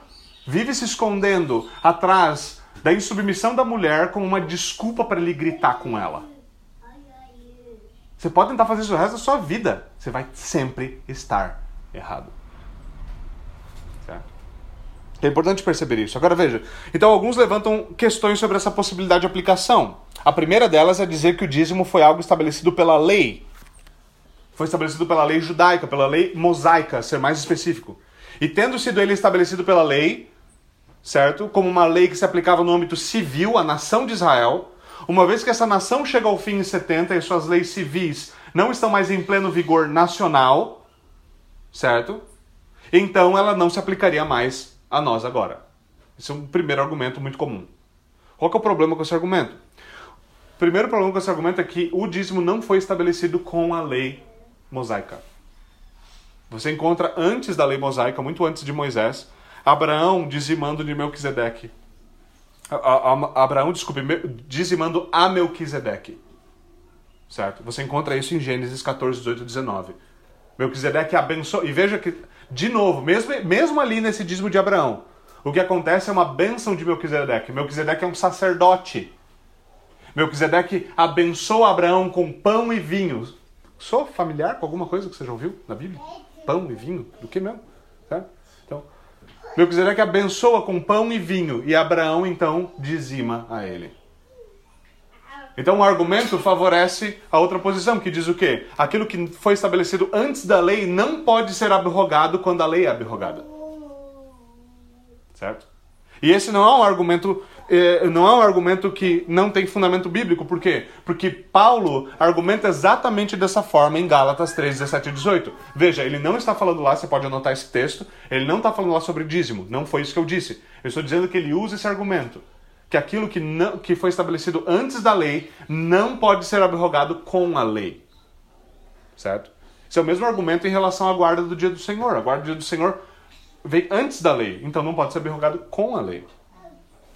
vive se escondendo atrás da insubmissão da mulher como uma desculpa para ele gritar com ela. Você pode tentar fazer isso o resto da sua vida. Você vai sempre estar errado. Certo? É importante perceber isso. Agora veja. Então, alguns levantam questões sobre essa possibilidade de aplicação. A primeira delas é dizer que o dízimo foi algo estabelecido pela lei. Foi estabelecido pela lei judaica, pela lei mosaica, ser mais específico. E tendo sido ele estabelecido pela lei, certo? Como uma lei que se aplicava no âmbito civil à nação de Israel, uma vez que essa nação chega ao fim em 70 e suas leis civis não estão mais em pleno vigor nacional, certo? Então ela não se aplicaria mais a nós agora. Esse é um primeiro argumento muito comum. Qual é o problema com esse argumento? O primeiro problema com esse argumento é que o dízimo não foi estabelecido com a lei mosaica. Você encontra antes da lei mosaica, muito antes de Moisés, Abraão dizimando de Melquisedeque a, a, Abraão, desculpe, dizimando a Melquisedeque. Certo? Você encontra isso em Gênesis 14, 18 e 19. Melquisedeque abençoa. E veja que, de novo, mesmo, mesmo ali nesse dízimo de Abraão, o que acontece é uma bênção de Melquisedeque. Melquisedeque é um sacerdote. Melquisedeque abençoa Abraão com pão e vinho. Sou familiar com alguma coisa que você já ouviu na Bíblia? Pão e vinho? Do que mesmo? Certo? Melquisedeque abençoa com pão e vinho e Abraão então dizima a ele. Então o argumento favorece a outra posição, que diz o quê? Aquilo que foi estabelecido antes da lei não pode ser abrogado quando a lei é abrogada. certo? E esse não é um argumento, não é um argumento que não tem fundamento bíblico. Por quê? Porque Paulo argumenta exatamente dessa forma em Gálatas 3, 17 e 18. Veja, ele não está falando lá, você pode anotar esse texto, ele não está falando lá sobre dízimo. Não foi isso que eu disse. Eu estou dizendo que ele usa esse argumento. Que aquilo que, não, que foi estabelecido antes da lei não pode ser abrogado com a lei. Certo? Esse é o mesmo argumento em relação à guarda do dia do Senhor. A guarda do dia do Senhor veio antes da lei, então não pode ser abrogado com a lei.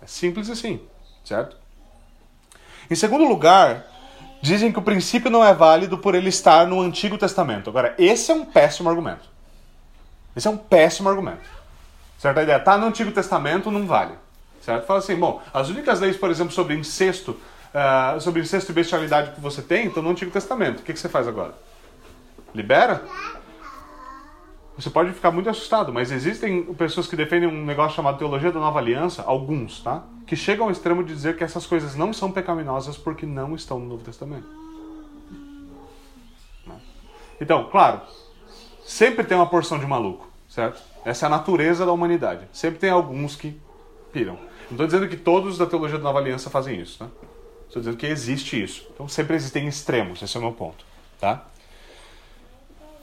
É simples assim, certo? Em segundo lugar, dizem que o princípio não é válido por ele estar no Antigo Testamento. Agora, esse é um péssimo argumento. Esse é um péssimo argumento. Certa ideia? Tá no Antigo Testamento, não vale. Certo? Fala assim, bom, as únicas leis, por exemplo, sobre incesto, uh, sobre incesto e bestialidade que você tem, estão no Antigo Testamento. O que, que você faz agora? Libera? Você pode ficar muito assustado, mas existem pessoas que defendem um negócio chamado teologia da nova aliança, alguns, tá? Que chegam ao extremo de dizer que essas coisas não são pecaminosas porque não estão no Novo Testamento. Né? Então, claro, sempre tem uma porção de maluco, certo? Essa é a natureza da humanidade. Sempre tem alguns que piram. Não estou dizendo que todos da teologia da nova aliança fazem isso, tá? Estou dizendo que existe isso. Então sempre existem extremos, esse é o meu ponto, tá?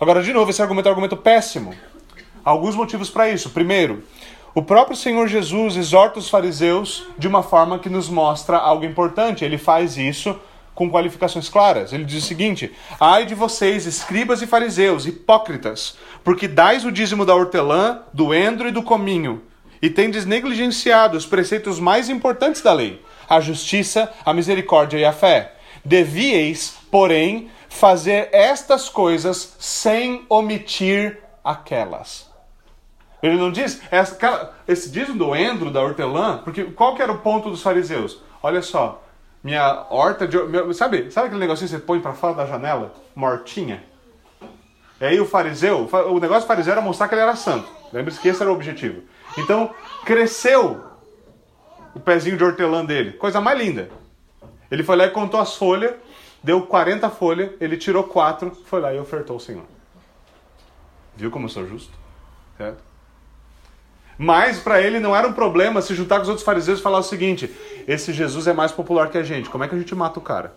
Agora, de novo, esse argumento é um argumento péssimo. Alguns motivos para isso. Primeiro, o próprio Senhor Jesus exorta os fariseus de uma forma que nos mostra algo importante. Ele faz isso com qualificações claras. Ele diz o seguinte: Ai de vocês, escribas e fariseus, hipócritas, porque dais o dízimo da hortelã, do endro e do cominho, e tendes negligenciado os preceitos mais importantes da lei, a justiça, a misericórdia e a fé. Devieis, porém, fazer estas coisas sem omitir aquelas. Ele não diz, essa, esse dízimo do endro, da hortelã, porque qual que era o ponto dos fariseus? Olha só, minha horta de. Meu, sabe, sabe aquele negocinho que você põe para fora da janela? Mortinha? E aí o fariseu, o negócio do fariseu era mostrar que ele era santo. Lembre-se que esse era o objetivo. Então, cresceu o pezinho de hortelã dele. Coisa mais linda. Ele foi lá e contou as folhas deu 40 folhas, ele tirou 4, foi lá e ofertou ao Senhor. Viu como eu sou justo? Certo? Mas para ele não era um problema se juntar com os outros fariseus e falar o seguinte: esse Jesus é mais popular que a gente, como é que a gente mata o cara?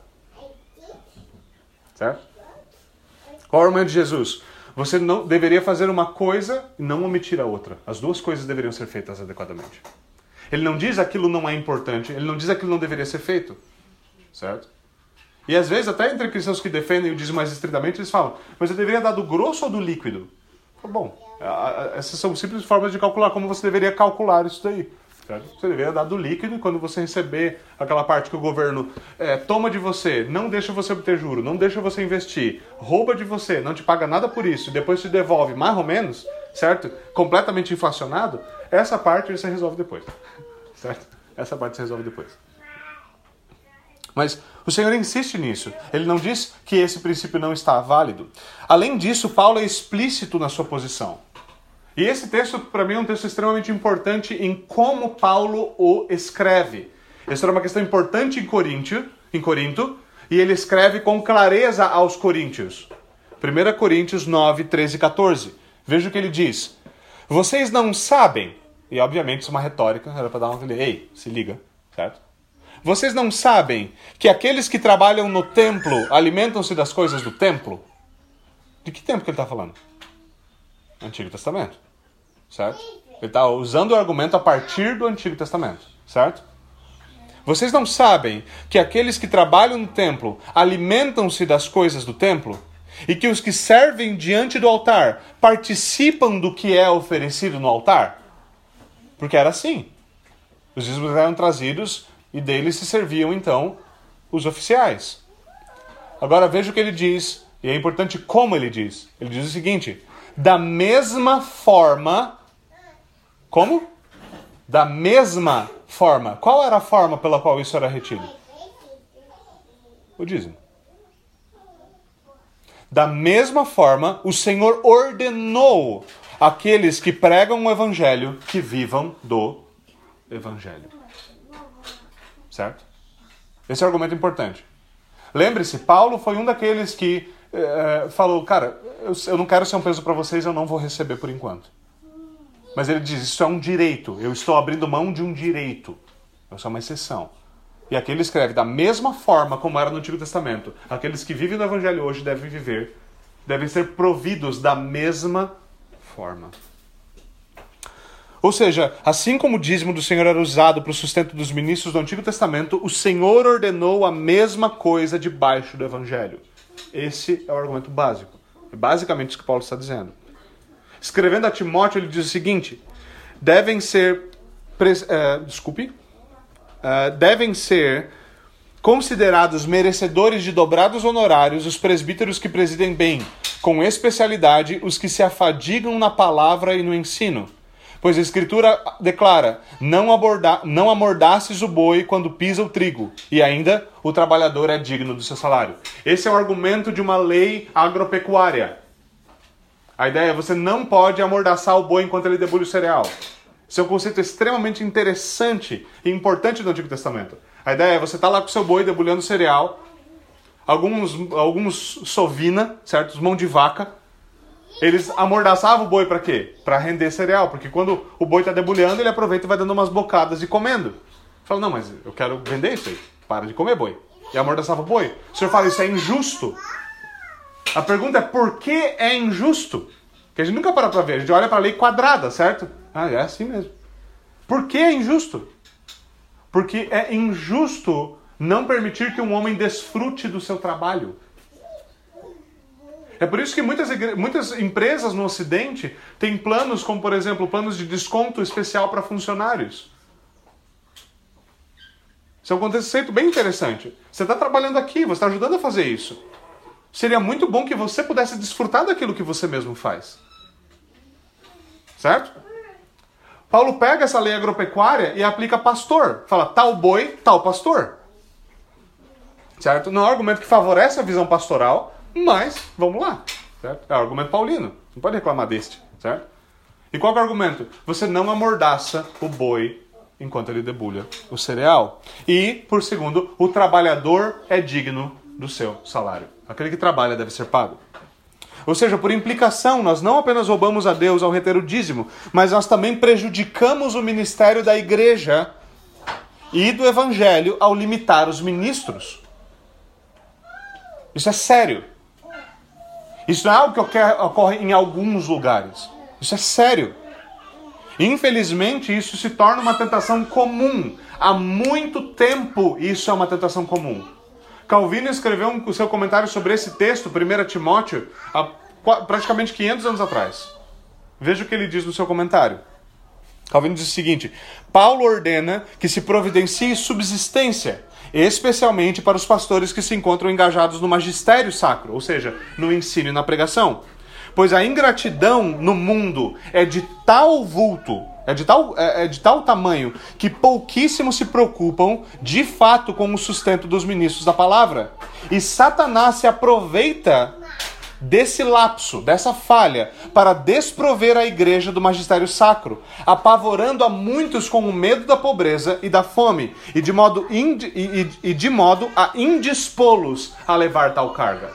Certo? Qual é o argumento de Jesus? Você não deveria fazer uma coisa e não omitir a outra. As duas coisas deveriam ser feitas adequadamente. Ele não diz aquilo não é importante, ele não diz aquilo não deveria ser feito. Certo? E às vezes, até entre cristãos que defendem o dízimo mais estritamente, eles falam, mas eu deveria dar do grosso ou do líquido? Bom, essas são simples formas de calcular como você deveria calcular isso daí. Certo? Você deveria dar do líquido e quando você receber aquela parte que o governo é, toma de você, não deixa você obter juro, não deixa você investir, rouba de você, não te paga nada por isso e depois te devolve mais ou menos, certo? Completamente inflacionado, essa parte você resolve depois. Certo? Essa parte você resolve depois. Mas o Senhor insiste nisso. Ele não diz que esse princípio não está válido. Além disso, Paulo é explícito na sua posição. E esse texto, para mim, é um texto extremamente importante em como Paulo o escreve. Essa era uma questão importante em Coríntio, em Corinto, e ele escreve com clareza aos coríntios. 1 Coríntios 9, 13 e 14. Veja o que ele diz. Vocês não sabem, e obviamente isso é uma retórica, era para dar uma. Ei, se liga, certo? Vocês não sabem que aqueles que trabalham no templo alimentam-se das coisas do templo? De que tempo que ele está falando? Antigo Testamento. Certo? Ele está usando o argumento a partir do Antigo Testamento. Certo? Vocês não sabem que aqueles que trabalham no templo alimentam-se das coisas do templo? E que os que servem diante do altar participam do que é oferecido no altar? Porque era assim. Os dízimos eram trazidos e deles se serviam então os oficiais. Agora veja o que ele diz, e é importante como ele diz. Ele diz o seguinte: da mesma forma. Como? Da mesma forma. Qual era a forma pela qual isso era retido? O dízimo. Da mesma forma, o Senhor ordenou aqueles que pregam o evangelho que vivam do evangelho. Certo? Esse é um argumento importante. Lembre-se, Paulo foi um daqueles que é, falou: Cara, eu, eu, não quero ser um peso para vocês, eu não vou receber por enquanto. Mas ele diz: isso é um direito. Eu estou abrindo mão de um direito. Isso é uma exceção. E aqui ele escreve da mesma forma como era no Antigo Testamento. Aqueles que vivem no Evangelho hoje devem viver, devem ser providos da mesma forma. Ou seja, assim como o dízimo do Senhor era usado para o sustento dos ministros do Antigo Testamento, o Senhor ordenou a mesma coisa debaixo do Evangelho. Esse é o argumento básico. É basicamente isso que Paulo está dizendo. Escrevendo a Timóteo, ele diz o seguinte: devem ser. Uh, desculpe. Uh, devem ser considerados merecedores de dobrados honorários os presbíteros que presidem bem, com especialidade os que se afadigam na palavra e no ensino. Pois a Escritura declara: não, aborda, não amordaces o boi quando pisa o trigo, e ainda o trabalhador é digno do seu salário. Esse é o argumento de uma lei agropecuária. A ideia é você não pode amordaçar o boi enquanto ele debulha o cereal. Isso é um conceito extremamente interessante e importante do Antigo Testamento. A ideia é você estar tá lá com seu boi debulhando cereal, alguns, alguns sovina, certo? Os mão de vaca, eles amordaçavam o boi para quê? Para render cereal, porque quando o boi está debulhando, ele aproveita e vai dando umas bocadas e comendo. Fala, não, mas eu quero vender isso aí. Para de comer boi. E amordaçava o boi. O senhor fala, isso é injusto. A pergunta é por que é injusto? Que a gente nunca para para ver, a gente olha para a lei quadrada, certo? Ah, é assim mesmo. Por que é injusto? Porque é injusto não permitir que um homem desfrute do seu trabalho. É por isso que muitas, muitas empresas no Ocidente têm planos, como por exemplo, planos de desconto especial para funcionários. Isso é um conceito bem interessante. Você está trabalhando aqui, você está ajudando a fazer isso seria muito bom que você pudesse desfrutar daquilo que você mesmo faz. Certo? Paulo pega essa lei agropecuária e aplica pastor. Fala tal boi, tal pastor. Certo? Não é um argumento que favorece a visão pastoral, mas vamos lá. Certo? É o argumento paulino. Não pode reclamar deste. Certo? E qual é o argumento? Você não amordaça o boi enquanto ele debulha o cereal. E, por segundo, o trabalhador é digno do seu salário. Aquele que trabalha deve ser pago. Ou seja, por implicação, nós não apenas roubamos a Deus ao reter o dízimo, mas nós também prejudicamos o ministério da igreja e do evangelho ao limitar os ministros. Isso é sério. Isso não é algo que ocorre em alguns lugares. Isso é sério. Infelizmente, isso se torna uma tentação comum. Há muito tempo isso é uma tentação comum. Calvino escreveu um, o seu comentário sobre esse texto, 1 Timóteo, há praticamente 500 anos atrás. Veja o que ele diz no seu comentário. Calvino diz o seguinte: Paulo ordena que se providencie subsistência, especialmente para os pastores que se encontram engajados no magistério sacro, ou seja, no ensino e na pregação. Pois a ingratidão no mundo é de tal vulto é de, tal, é, é de tal tamanho que pouquíssimos se preocupam de fato com o sustento dos ministros da palavra. E Satanás se aproveita desse lapso, dessa falha, para desprover a igreja do magistério sacro, apavorando a muitos com o medo da pobreza e da fome, e de modo, indi, e, e de modo a indispô-los a levar tal carga.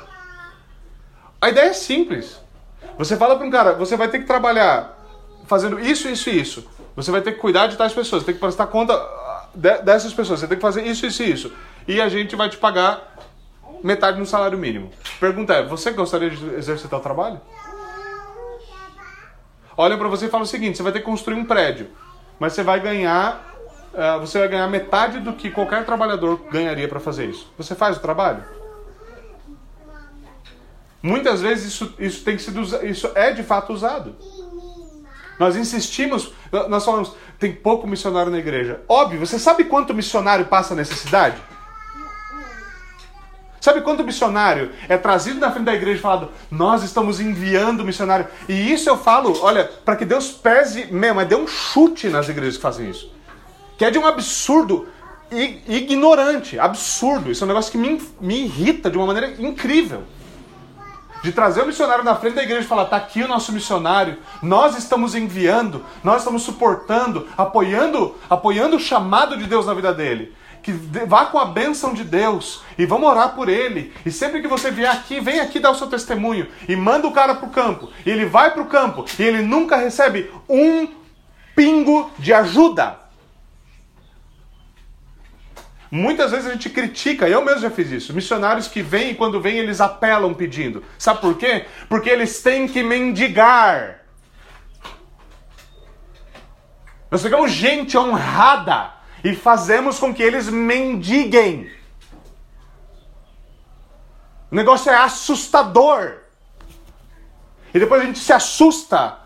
A ideia é simples. Você fala para um cara, você vai ter que trabalhar fazendo isso, isso e isso. Você vai ter que cuidar de tais pessoas, tem que prestar conta ah, dessas pessoas, você tem que fazer isso, isso e isso. E a gente vai te pagar metade do salário mínimo. Pergunta é: você gostaria de exercitar o trabalho? Olha para você e fala o seguinte: você vai ter que construir um prédio, mas você vai ganhar, uh, você vai ganhar metade do que qualquer trabalhador ganharia para fazer isso. Você faz o trabalho? Muitas vezes isso, isso tem sido isso é de fato usado. Nós insistimos, nós falamos, tem pouco missionário na igreja. Óbvio, você sabe quanto missionário passa necessidade? Sabe quanto missionário é trazido na frente da igreja e falado, nós estamos enviando missionário? E isso eu falo, olha, para que Deus pese mesmo, é dê um chute nas igrejas que fazem isso. Que é de um absurdo ignorante, absurdo. Isso é um negócio que me, me irrita de uma maneira incrível de trazer o missionário na frente da igreja e falar: está aqui o nosso missionário, nós estamos enviando, nós estamos suportando, apoiando, apoiando o chamado de Deus na vida dele. Que vá com a bênção de Deus e vamos orar por ele. E sempre que você vier aqui, vem aqui dar o seu testemunho e manda o cara para o campo. E ele vai para o campo e ele nunca recebe um pingo de ajuda. Muitas vezes a gente critica, eu mesmo já fiz isso. Missionários que vêm e quando vêm eles apelam pedindo. Sabe por quê? Porque eles têm que mendigar. Nós pegamos gente honrada e fazemos com que eles mendiguem. O negócio é assustador. E depois a gente se assusta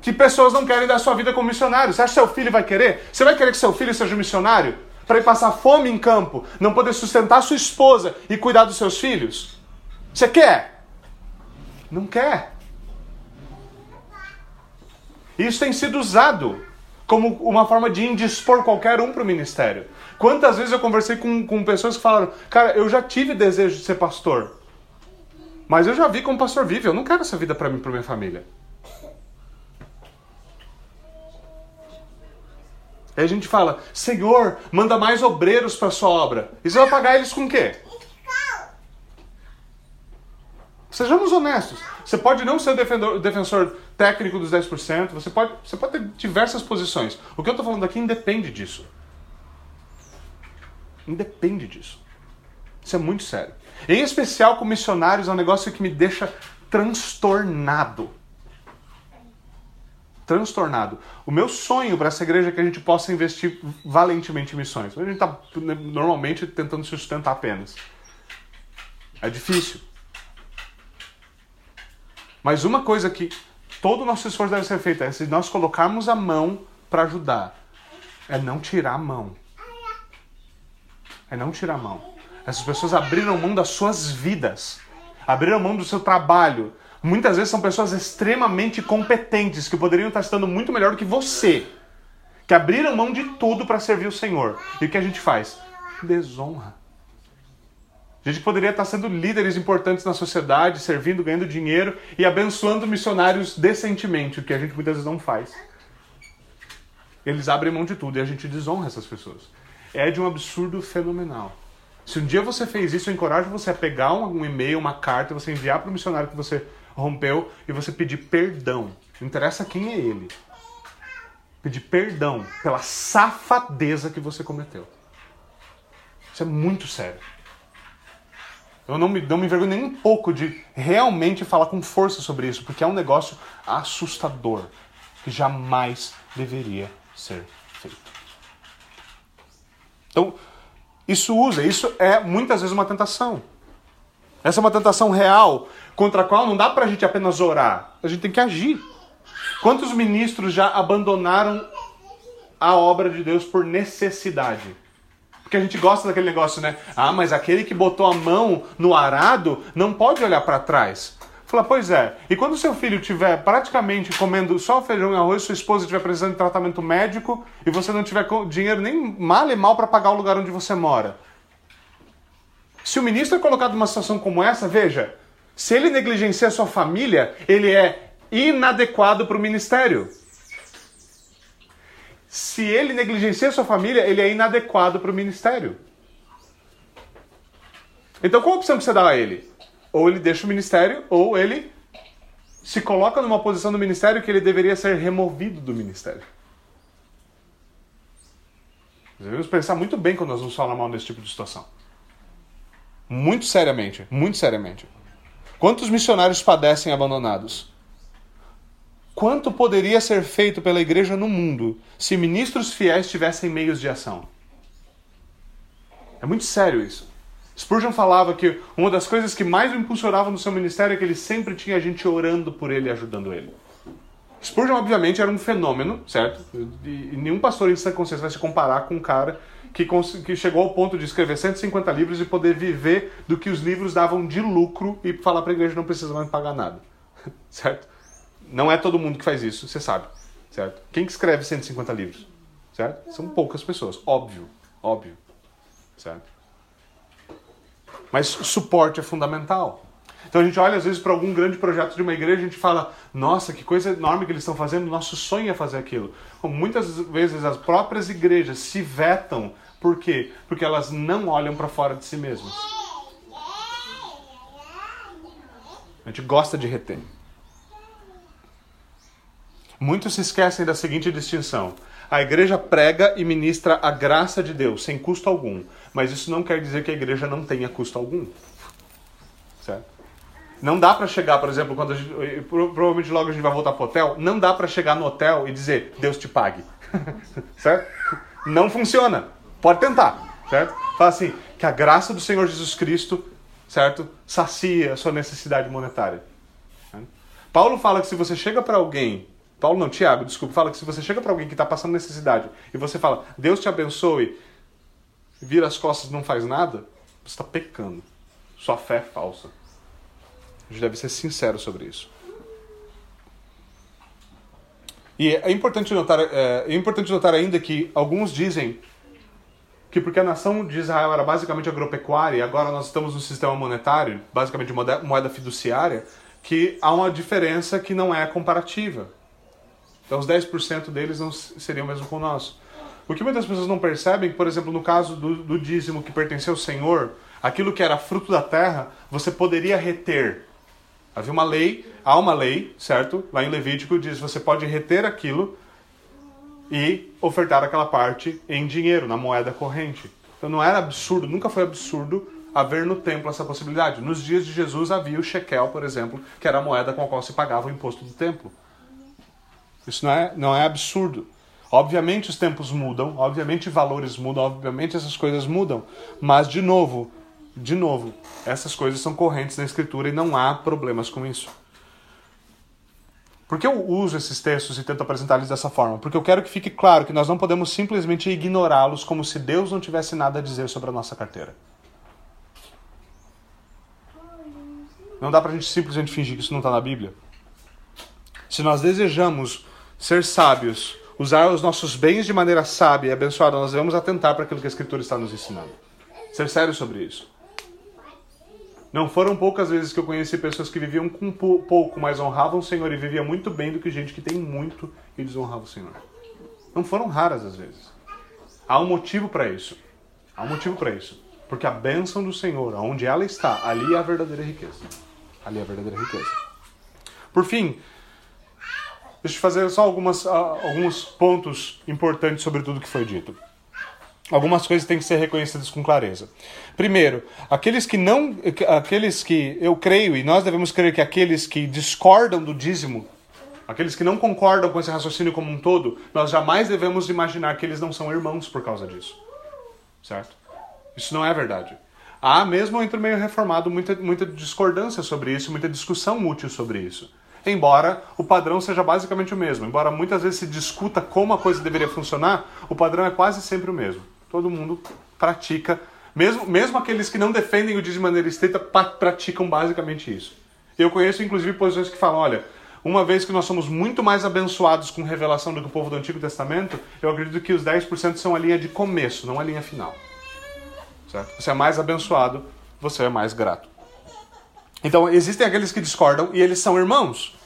que pessoas não querem dar sua vida como missionário. Você acha que seu filho vai querer? Você vai querer que seu filho seja um missionário? Para ir passar fome em campo, não poder sustentar sua esposa e cuidar dos seus filhos? Você quer? Não quer. Isso tem sido usado como uma forma de indispor qualquer um para o ministério. Quantas vezes eu conversei com, com pessoas que falaram, cara, eu já tive desejo de ser pastor, mas eu já vi como pastor vive, eu não quero essa vida para mim, para minha família. Aí a gente fala, Senhor, manda mais obreiros para sua obra. E você vai pagar eles com o quê? Sejamos honestos. Você pode não ser o defensor técnico dos 10%, você pode, você pode ter diversas posições. O que eu estou falando aqui independe disso. Independe disso. Isso é muito sério. Em especial com missionários, é um negócio que me deixa transtornado transtornado. O meu sonho para essa igreja é que a gente possa investir valentemente em missões. A gente está né, normalmente tentando se sustentar apenas. É difícil. Mas uma coisa que todo o nosso esforço deve ser feito é se nós colocarmos a mão para ajudar, é não tirar a mão. É não tirar a mão. Essas pessoas abriram mão das suas vidas, abriram mão do seu trabalho, Muitas vezes são pessoas extremamente competentes que poderiam estar estando muito melhor do que você, que abriram mão de tudo para servir o Senhor. E o que a gente faz? Desonra. A gente poderia estar sendo líderes importantes na sociedade, servindo, ganhando dinheiro e abençoando missionários decentemente, o que a gente muitas vezes não faz. Eles abrem mão de tudo e a gente desonra essas pessoas. É de um absurdo fenomenal. Se um dia você fez isso, eu encorajo você a pegar um, e-mail, uma carta, você enviar para o missionário que você rompeu e você pedir perdão. Não interessa quem é ele. Pedir perdão pela safadeza que você cometeu. Isso é muito sério. Eu não me, não me envergonho nem um pouco de realmente falar com força sobre isso, porque é um negócio assustador que jamais deveria ser feito. Então, isso usa, isso é muitas vezes uma tentação. Essa é uma tentação real contra a qual não dá para a gente apenas orar, a gente tem que agir. Quantos ministros já abandonaram a obra de Deus por necessidade? Porque a gente gosta daquele negócio, né? Ah, mas aquele que botou a mão no arado não pode olhar para trás. Fala, pois é. E quando seu filho estiver praticamente comendo só feijão e arroz, sua esposa estiver precisando de tratamento médico e você não tiver dinheiro nem mal e mal para pagar o lugar onde você mora. Se o ministro é colocado numa situação como essa, veja, se ele negligencia a sua família, ele é inadequado para o ministério. Se ele negligencia sua família, ele é inadequado para o ministério. Então qual a opção que você dá a ele? Ou ele deixa o ministério, ou ele se coloca numa posição do ministério que ele deveria ser removido do ministério. Devemos pensar muito bem quando nós vamos falar mal desse tipo de situação. Muito seriamente, muito seriamente. Quantos missionários padecem abandonados? Quanto poderia ser feito pela igreja no mundo se ministros fiéis tivessem meios de ação? É muito sério isso. Spurgeon falava que uma das coisas que mais o impulsionava no seu ministério é que ele sempre tinha gente orando por ele e ajudando ele. Spurgeon, obviamente, era um fenômeno, certo? E nenhum pastor em sã consciência vai se comparar com um cara que, que chegou ao ponto de escrever 150 livros e poder viver do que os livros davam de lucro e falar para a igreja não precisa mais pagar nada. certo? Não é todo mundo que faz isso, você sabe. Certo? Quem que escreve 150 livros? Certo? São poucas pessoas, óbvio, óbvio. Certo? Mas suporte é fundamental. Então a gente olha às vezes para algum grande projeto de uma igreja e a gente fala: nossa, que coisa enorme que eles estão fazendo, nosso sonho é fazer aquilo. Muitas vezes as próprias igrejas se vetam, por quê? Porque elas não olham para fora de si mesmas. A gente gosta de reter. Muitos se esquecem da seguinte distinção. A igreja prega e ministra a graça de Deus sem custo algum, mas isso não quer dizer que a igreja não tenha custo algum. Certo? Não dá para chegar, por exemplo, quando gente, provavelmente logo a gente vai voltar pro hotel, não dá para chegar no hotel e dizer Deus te pague. certo? Não funciona. Pode tentar, certo? Fala assim, que a graça do Senhor Jesus Cristo, certo? Sacia a sua necessidade monetária. Paulo fala que se você chega para alguém, Paulo não, Tiago, desculpa, fala que se você chega para alguém que está passando necessidade e você fala, Deus te abençoe, vira as costas e não faz nada, você está pecando. Sua fé é falsa. A gente deve ser sincero sobre isso. E é importante notar, é, é importante notar ainda que alguns dizem que porque a nação de Israel era basicamente agropecuária e agora nós estamos no sistema monetário, basicamente moeda fiduciária, que há uma diferença que não é comparativa. Então os 10% deles não seriam mesmo com o nosso. O que muitas pessoas não percebem, por exemplo, no caso do, do dízimo que pertenceu ao Senhor, aquilo que era fruto da terra, você poderia reter. Havia uma lei, há uma lei, certo? Lá em Levítico diz você pode reter aquilo e ofertar aquela parte em dinheiro, na moeda corrente. Então não era absurdo, nunca foi absurdo haver no templo essa possibilidade. Nos dias de Jesus havia o shekel, por exemplo, que era a moeda com a qual se pagava o imposto do templo. Isso não é, não é absurdo. Obviamente os tempos mudam, obviamente valores mudam, obviamente essas coisas mudam, mas de novo, de novo, essas coisas são correntes na escritura e não há problemas com isso. Por que eu uso esses textos e tento apresentá-los dessa forma? Porque eu quero que fique claro que nós não podemos simplesmente ignorá-los como se Deus não tivesse nada a dizer sobre a nossa carteira. Não dá pra gente simplesmente fingir que isso não está na Bíblia. Se nós desejamos ser sábios, usar os nossos bens de maneira sábia e abençoada, nós devemos atentar para aquilo que a Escritura está nos ensinando. Ser sério sobre isso. Não foram poucas vezes que eu conheci pessoas que viviam com pouco, mas honravam o Senhor e viviam muito bem do que gente que tem muito e desonrava o Senhor. Não foram raras às vezes. Há um motivo para isso. Há um motivo para isso. Porque a bênção do Senhor, onde ela está, ali é a verdadeira riqueza. Ali é a verdadeira riqueza. Por fim, deixa eu fazer só algumas, uh, alguns pontos importantes sobre tudo que foi dito algumas coisas têm que ser reconhecidas com clareza. Primeiro, aqueles que não, aqueles que eu creio e nós devemos crer que aqueles que discordam do dízimo, aqueles que não concordam com esse raciocínio como um todo, nós jamais devemos imaginar que eles não são irmãos por causa disso. Certo? Isso não é verdade. Há mesmo entre o meio reformado muita, muita discordância sobre isso, muita discussão útil sobre isso. Embora o padrão seja basicamente o mesmo, embora muitas vezes se discuta como a coisa deveria funcionar, o padrão é quase sempre o mesmo. Todo mundo pratica, mesmo, mesmo aqueles que não defendem o dia de maneira estrita, praticam basicamente isso. Eu conheço inclusive posições que falam: olha, uma vez que nós somos muito mais abençoados com revelação do que o povo do Antigo Testamento, eu acredito que os 10% são a linha de começo, não a linha final. Certo? Você é mais abençoado, você é mais grato. Então, existem aqueles que discordam e eles são irmãos.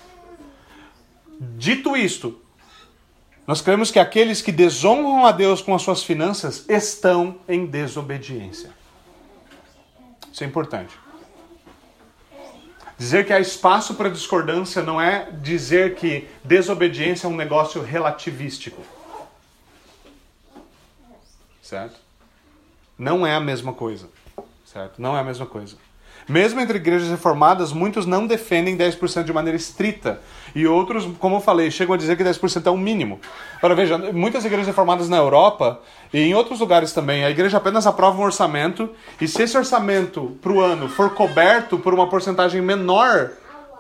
Dito isto, nós cremos que aqueles que desonram a Deus com as suas finanças estão em desobediência. Isso é importante. Dizer que há espaço para discordância não é dizer que desobediência é um negócio relativístico. Certo? Não é a mesma coisa. Certo? Não é a mesma coisa. Mesmo entre igrejas reformadas, muitos não defendem 10% de maneira estrita. E outros, como eu falei, chegam a dizer que 10% é o mínimo. Agora veja, muitas igrejas reformadas na Europa e em outros lugares também, a igreja apenas aprova um orçamento e se esse orçamento para o ano for coberto por uma porcentagem menor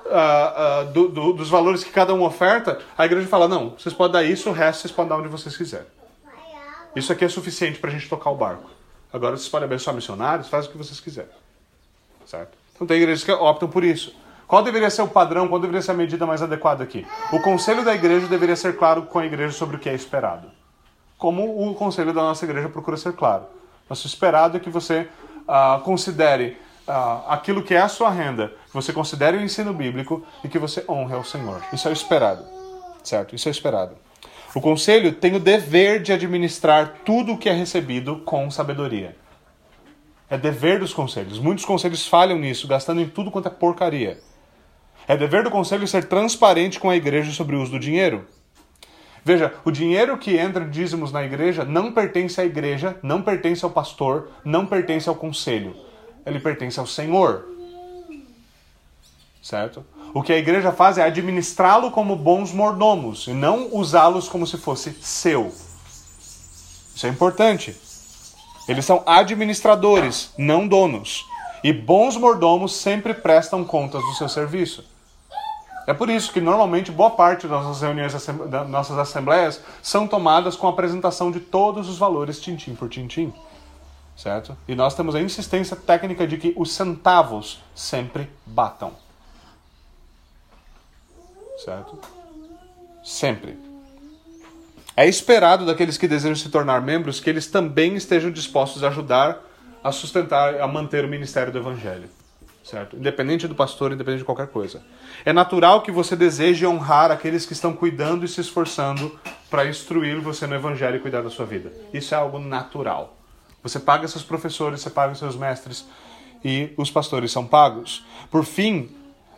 uh, uh, do, do, dos valores que cada um oferta, a igreja fala: não, vocês podem dar isso, o resto vocês podem dar onde vocês quiserem. Isso aqui é suficiente para a gente tocar o barco. Agora vocês podem abençoar missionários, faz o que vocês quiserem certo? Então tem igrejas que optam por isso. Qual deveria ser o padrão, qual deveria ser a medida mais adequada aqui? O conselho da igreja deveria ser claro com a igreja sobre o que é esperado. Como o conselho da nossa igreja procura ser claro. Nosso esperado é que você uh, considere uh, aquilo que é a sua renda, que você considere o ensino bíblico e que você honre ao Senhor. Isso é o esperado, certo? Isso é o esperado. O conselho tem o dever de administrar tudo o que é recebido com sabedoria. É dever dos conselhos. Muitos conselhos falham nisso, gastando em tudo quanto é porcaria. É dever do conselho ser transparente com a igreja sobre o uso do dinheiro. Veja, o dinheiro que entra dízimos na igreja não pertence à igreja, não pertence ao pastor, não pertence ao conselho. Ele pertence ao Senhor. Certo? O que a igreja faz é administrá-lo como bons mordomos e não usá-los como se fosse seu. Isso é importante. Eles são administradores, não donos. E bons mordomos sempre prestam contas do seu serviço. É por isso que normalmente boa parte das nossas reuniões, das nossas assembleias, são tomadas com a apresentação de todos os valores tintim por tintim. Certo? E nós temos a insistência técnica de que os centavos sempre batam. Certo? Sempre. É esperado daqueles que desejam se tornar membros que eles também estejam dispostos a ajudar a sustentar, a manter o ministério do Evangelho certo? Independente do pastor, independente de qualquer coisa. É natural que você deseje honrar aqueles que estão cuidando e se esforçando para instruir você no evangelho e cuidar da sua vida. Isso é algo natural. Você paga seus professores, você paga seus mestres e os pastores são pagos. Por fim,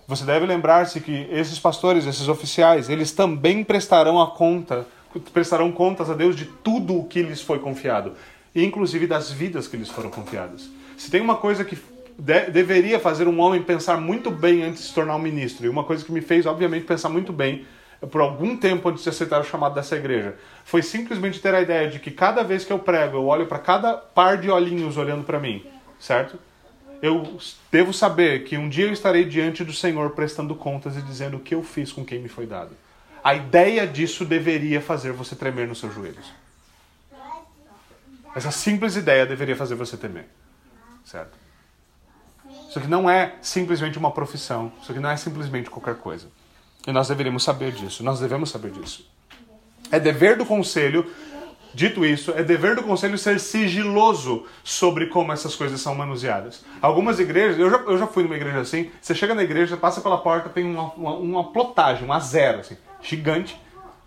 você deve lembrar-se que esses pastores, esses oficiais, eles também prestarão a conta, prestarão contas a Deus de tudo o que lhes foi confiado, inclusive das vidas que lhes foram confiadas. Se tem uma coisa que de, deveria fazer um homem pensar muito bem antes de se tornar um ministro. E uma coisa que me fez, obviamente, pensar muito bem por algum tempo antes de aceitar o chamado dessa igreja foi simplesmente ter a ideia de que cada vez que eu prego, eu olho para cada par de olhinhos olhando para mim, certo? Eu devo saber que um dia eu estarei diante do Senhor prestando contas e dizendo o que eu fiz com quem me foi dado. A ideia disso deveria fazer você tremer nos seus joelhos. Essa simples ideia deveria fazer você temer, certo? Isso aqui não é simplesmente uma profissão. Isso aqui não é simplesmente qualquer coisa. E nós deveríamos saber disso. Nós devemos saber disso. É dever do conselho, dito isso, é dever do conselho ser sigiloso sobre como essas coisas são manuseadas. Algumas igrejas, eu já, eu já fui numa igreja assim, você chega na igreja, passa pela porta, tem uma, uma, uma plotagem, uma zero, assim, gigante,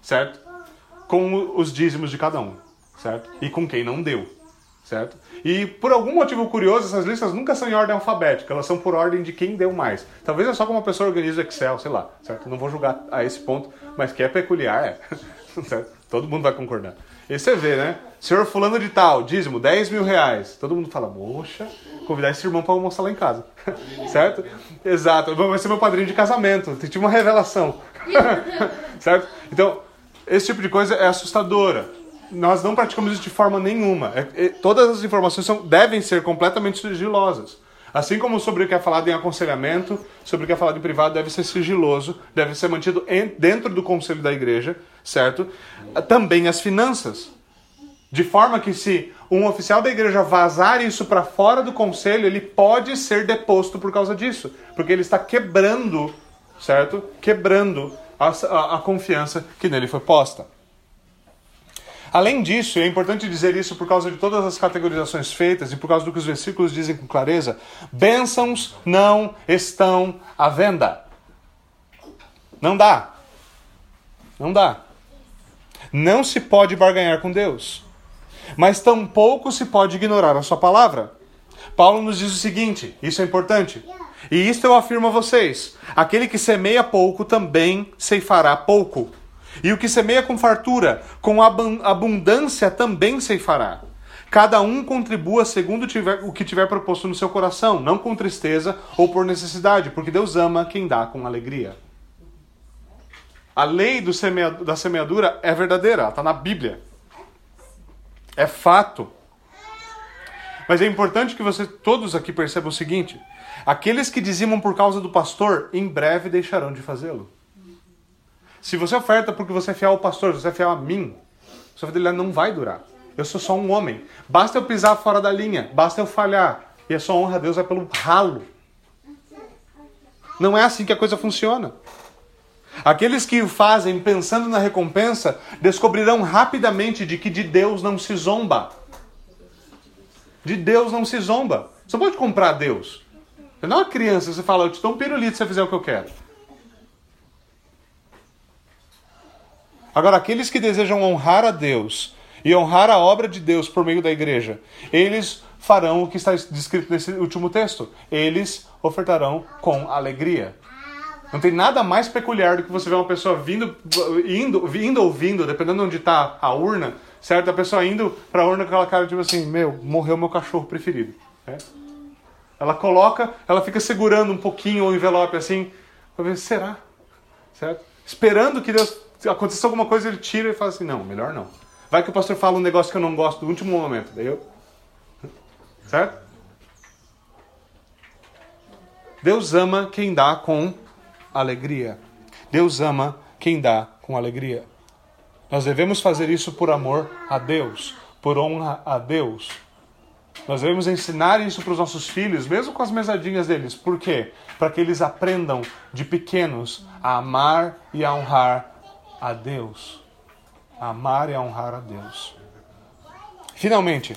certo? Com os dízimos de cada um, certo? E com quem não deu certo? E por algum motivo curioso, essas listas nunca são em ordem alfabética, elas são por ordem de quem deu mais. Talvez é só como uma pessoa organiza o Excel, sei lá, certo? Não vou julgar a esse ponto, mas que é peculiar, é. certo? Todo mundo vai concordar. E você vê, né? Senhor fulano de tal, dízimo, 10 mil reais. Todo mundo fala, moxa, convidar esse irmão para almoçar lá em casa. certo? Exato. Vai ser meu padrinho de casamento. Tive uma revelação. certo? Então, esse tipo de coisa é assustadora nós não praticamos isso de forma nenhuma. É, é, todas as informações são, devem ser completamente sigilosas. Assim como sobre o que é falado em aconselhamento, sobre o que é falado em privado, deve ser sigiloso, deve ser mantido em, dentro do conselho da igreja, certo? Também as finanças. De forma que se um oficial da igreja vazar isso para fora do conselho, ele pode ser deposto por causa disso. Porque ele está quebrando, certo? Quebrando a, a, a confiança que nele foi posta. Além disso, é importante dizer isso por causa de todas as categorizações feitas e por causa do que os versículos dizem com clareza: bênçãos não estão à venda. Não dá. Não dá. Não se pode barganhar com Deus. Mas tampouco se pode ignorar a sua palavra. Paulo nos diz o seguinte: isso é importante. E isto eu afirmo a vocês: aquele que semeia pouco também ceifará pouco. E o que semeia com fartura, com abundância também ceifará. Cada um contribua segundo tiver, o que tiver proposto no seu coração, não com tristeza ou por necessidade, porque Deus ama quem dá com alegria. A lei da semeadura é verdadeira, está na Bíblia. É fato. Mas é importante que você todos aqui percebam o seguinte: aqueles que dizimam por causa do pastor, em breve deixarão de fazê-lo. Se você oferta porque você é fiel ao pastor, você é fiel a mim, sua fidelidade não vai durar. Eu sou só um homem. Basta eu pisar fora da linha, basta eu falhar. E a sua honra a Deus vai pelo ralo. Não é assim que a coisa funciona. Aqueles que o fazem pensando na recompensa descobrirão rapidamente de que de Deus não se zomba. De Deus não se zomba. Você pode comprar Deus. Você não é uma criança, você fala, eu te dou um pirulito se você fizer o que eu quero. Agora, aqueles que desejam honrar a Deus e honrar a obra de Deus por meio da igreja, eles farão o que está descrito nesse último texto. Eles ofertarão com alegria. Não tem nada mais peculiar do que você ver uma pessoa vindo, indo, indo ou vindo, dependendo de onde está a urna, certo? A pessoa indo para a urna com aquela cara tipo assim, meu, morreu meu cachorro preferido. Ela coloca, ela fica segurando um pouquinho o envelope assim, para ver, será? Certo? Esperando que Deus aconteça alguma coisa, ele tira e fala assim, não, melhor não. Vai que o pastor fala um negócio que eu não gosto do último momento, daí eu... Certo? Deus ama quem dá com alegria. Deus ama quem dá com alegria. Nós devemos fazer isso por amor a Deus, por honra a Deus. Nós devemos ensinar isso para os nossos filhos, mesmo com as mesadinhas deles. Por quê? Para que eles aprendam de pequenos a amar e a honrar a Deus. Amar e honrar a Deus. Finalmente,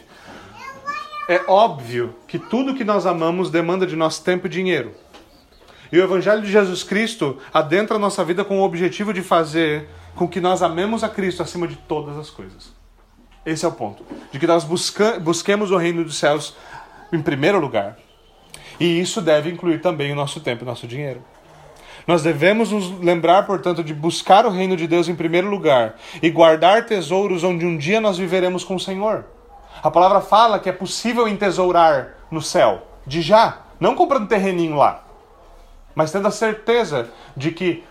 é óbvio que tudo que nós amamos demanda de nós tempo e dinheiro. E o Evangelho de Jesus Cristo adentra a nossa vida com o objetivo de fazer com que nós amemos a Cristo acima de todas as coisas. Esse é o ponto. De que nós busca, busquemos o reino dos céus em primeiro lugar. E isso deve incluir também o nosso tempo e nosso dinheiro. Nós devemos nos lembrar, portanto, de buscar o reino de Deus em primeiro lugar e guardar tesouros onde um dia nós viveremos com o Senhor. A palavra fala que é possível entesourar no céu, de já, não comprando terreninho lá, mas tendo a certeza de que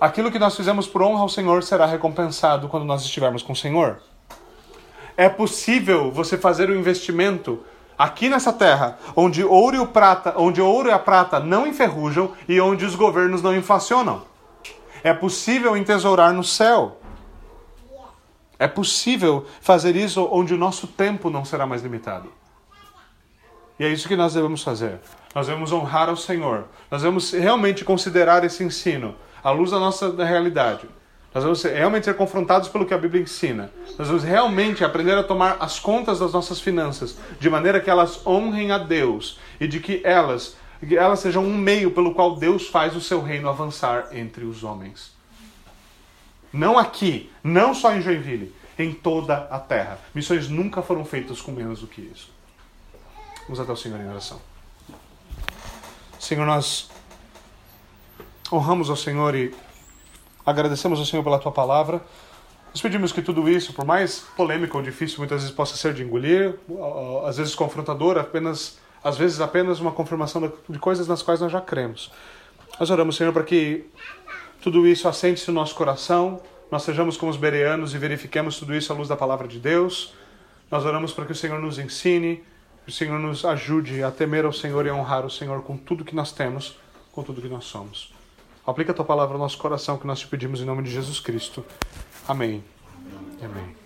aquilo que nós fizemos por honra ao Senhor será recompensado quando nós estivermos com o Senhor. É possível você fazer um investimento aqui nessa terra, onde ouro e o prata, onde ouro e a prata não enferrujam e onde os governos não inflacionam. É possível entesourar no céu. É possível fazer isso onde o nosso tempo não será mais limitado. E é isso que nós devemos fazer. Nós devemos honrar ao Senhor. Nós devemos realmente considerar esse ensino à luz da nossa realidade. Nós vamos realmente ser confrontados pelo que a Bíblia ensina. Nós vamos realmente aprender a tomar as contas das nossas finanças, de maneira que elas honrem a Deus e de que elas, que elas sejam um meio pelo qual Deus faz o seu reino avançar entre os homens. Não aqui, não só em Joinville, em toda a terra. Missões nunca foram feitas com menos do que isso. Vamos até o Senhor em oração. Senhor, nós honramos ao Senhor e agradecemos ao Senhor pela tua palavra. Nós pedimos que tudo isso, por mais polêmico ou difícil muitas vezes possa ser de engolir, às vezes confrontador, apenas, às vezes apenas uma confirmação de coisas nas quais nós já cremos. Nós oramos, Senhor, para que tudo isso assente-se no nosso coração, nós sejamos como os bereanos e verifiquemos tudo isso à luz da palavra de Deus. Nós oramos para que o Senhor nos ensine, que o Senhor nos ajude a temer ao Senhor e a honrar o Senhor com tudo que nós temos, com tudo que nós somos. Aplica a tua palavra ao nosso coração que nós te pedimos em nome de Jesus Cristo. Amém. Amém.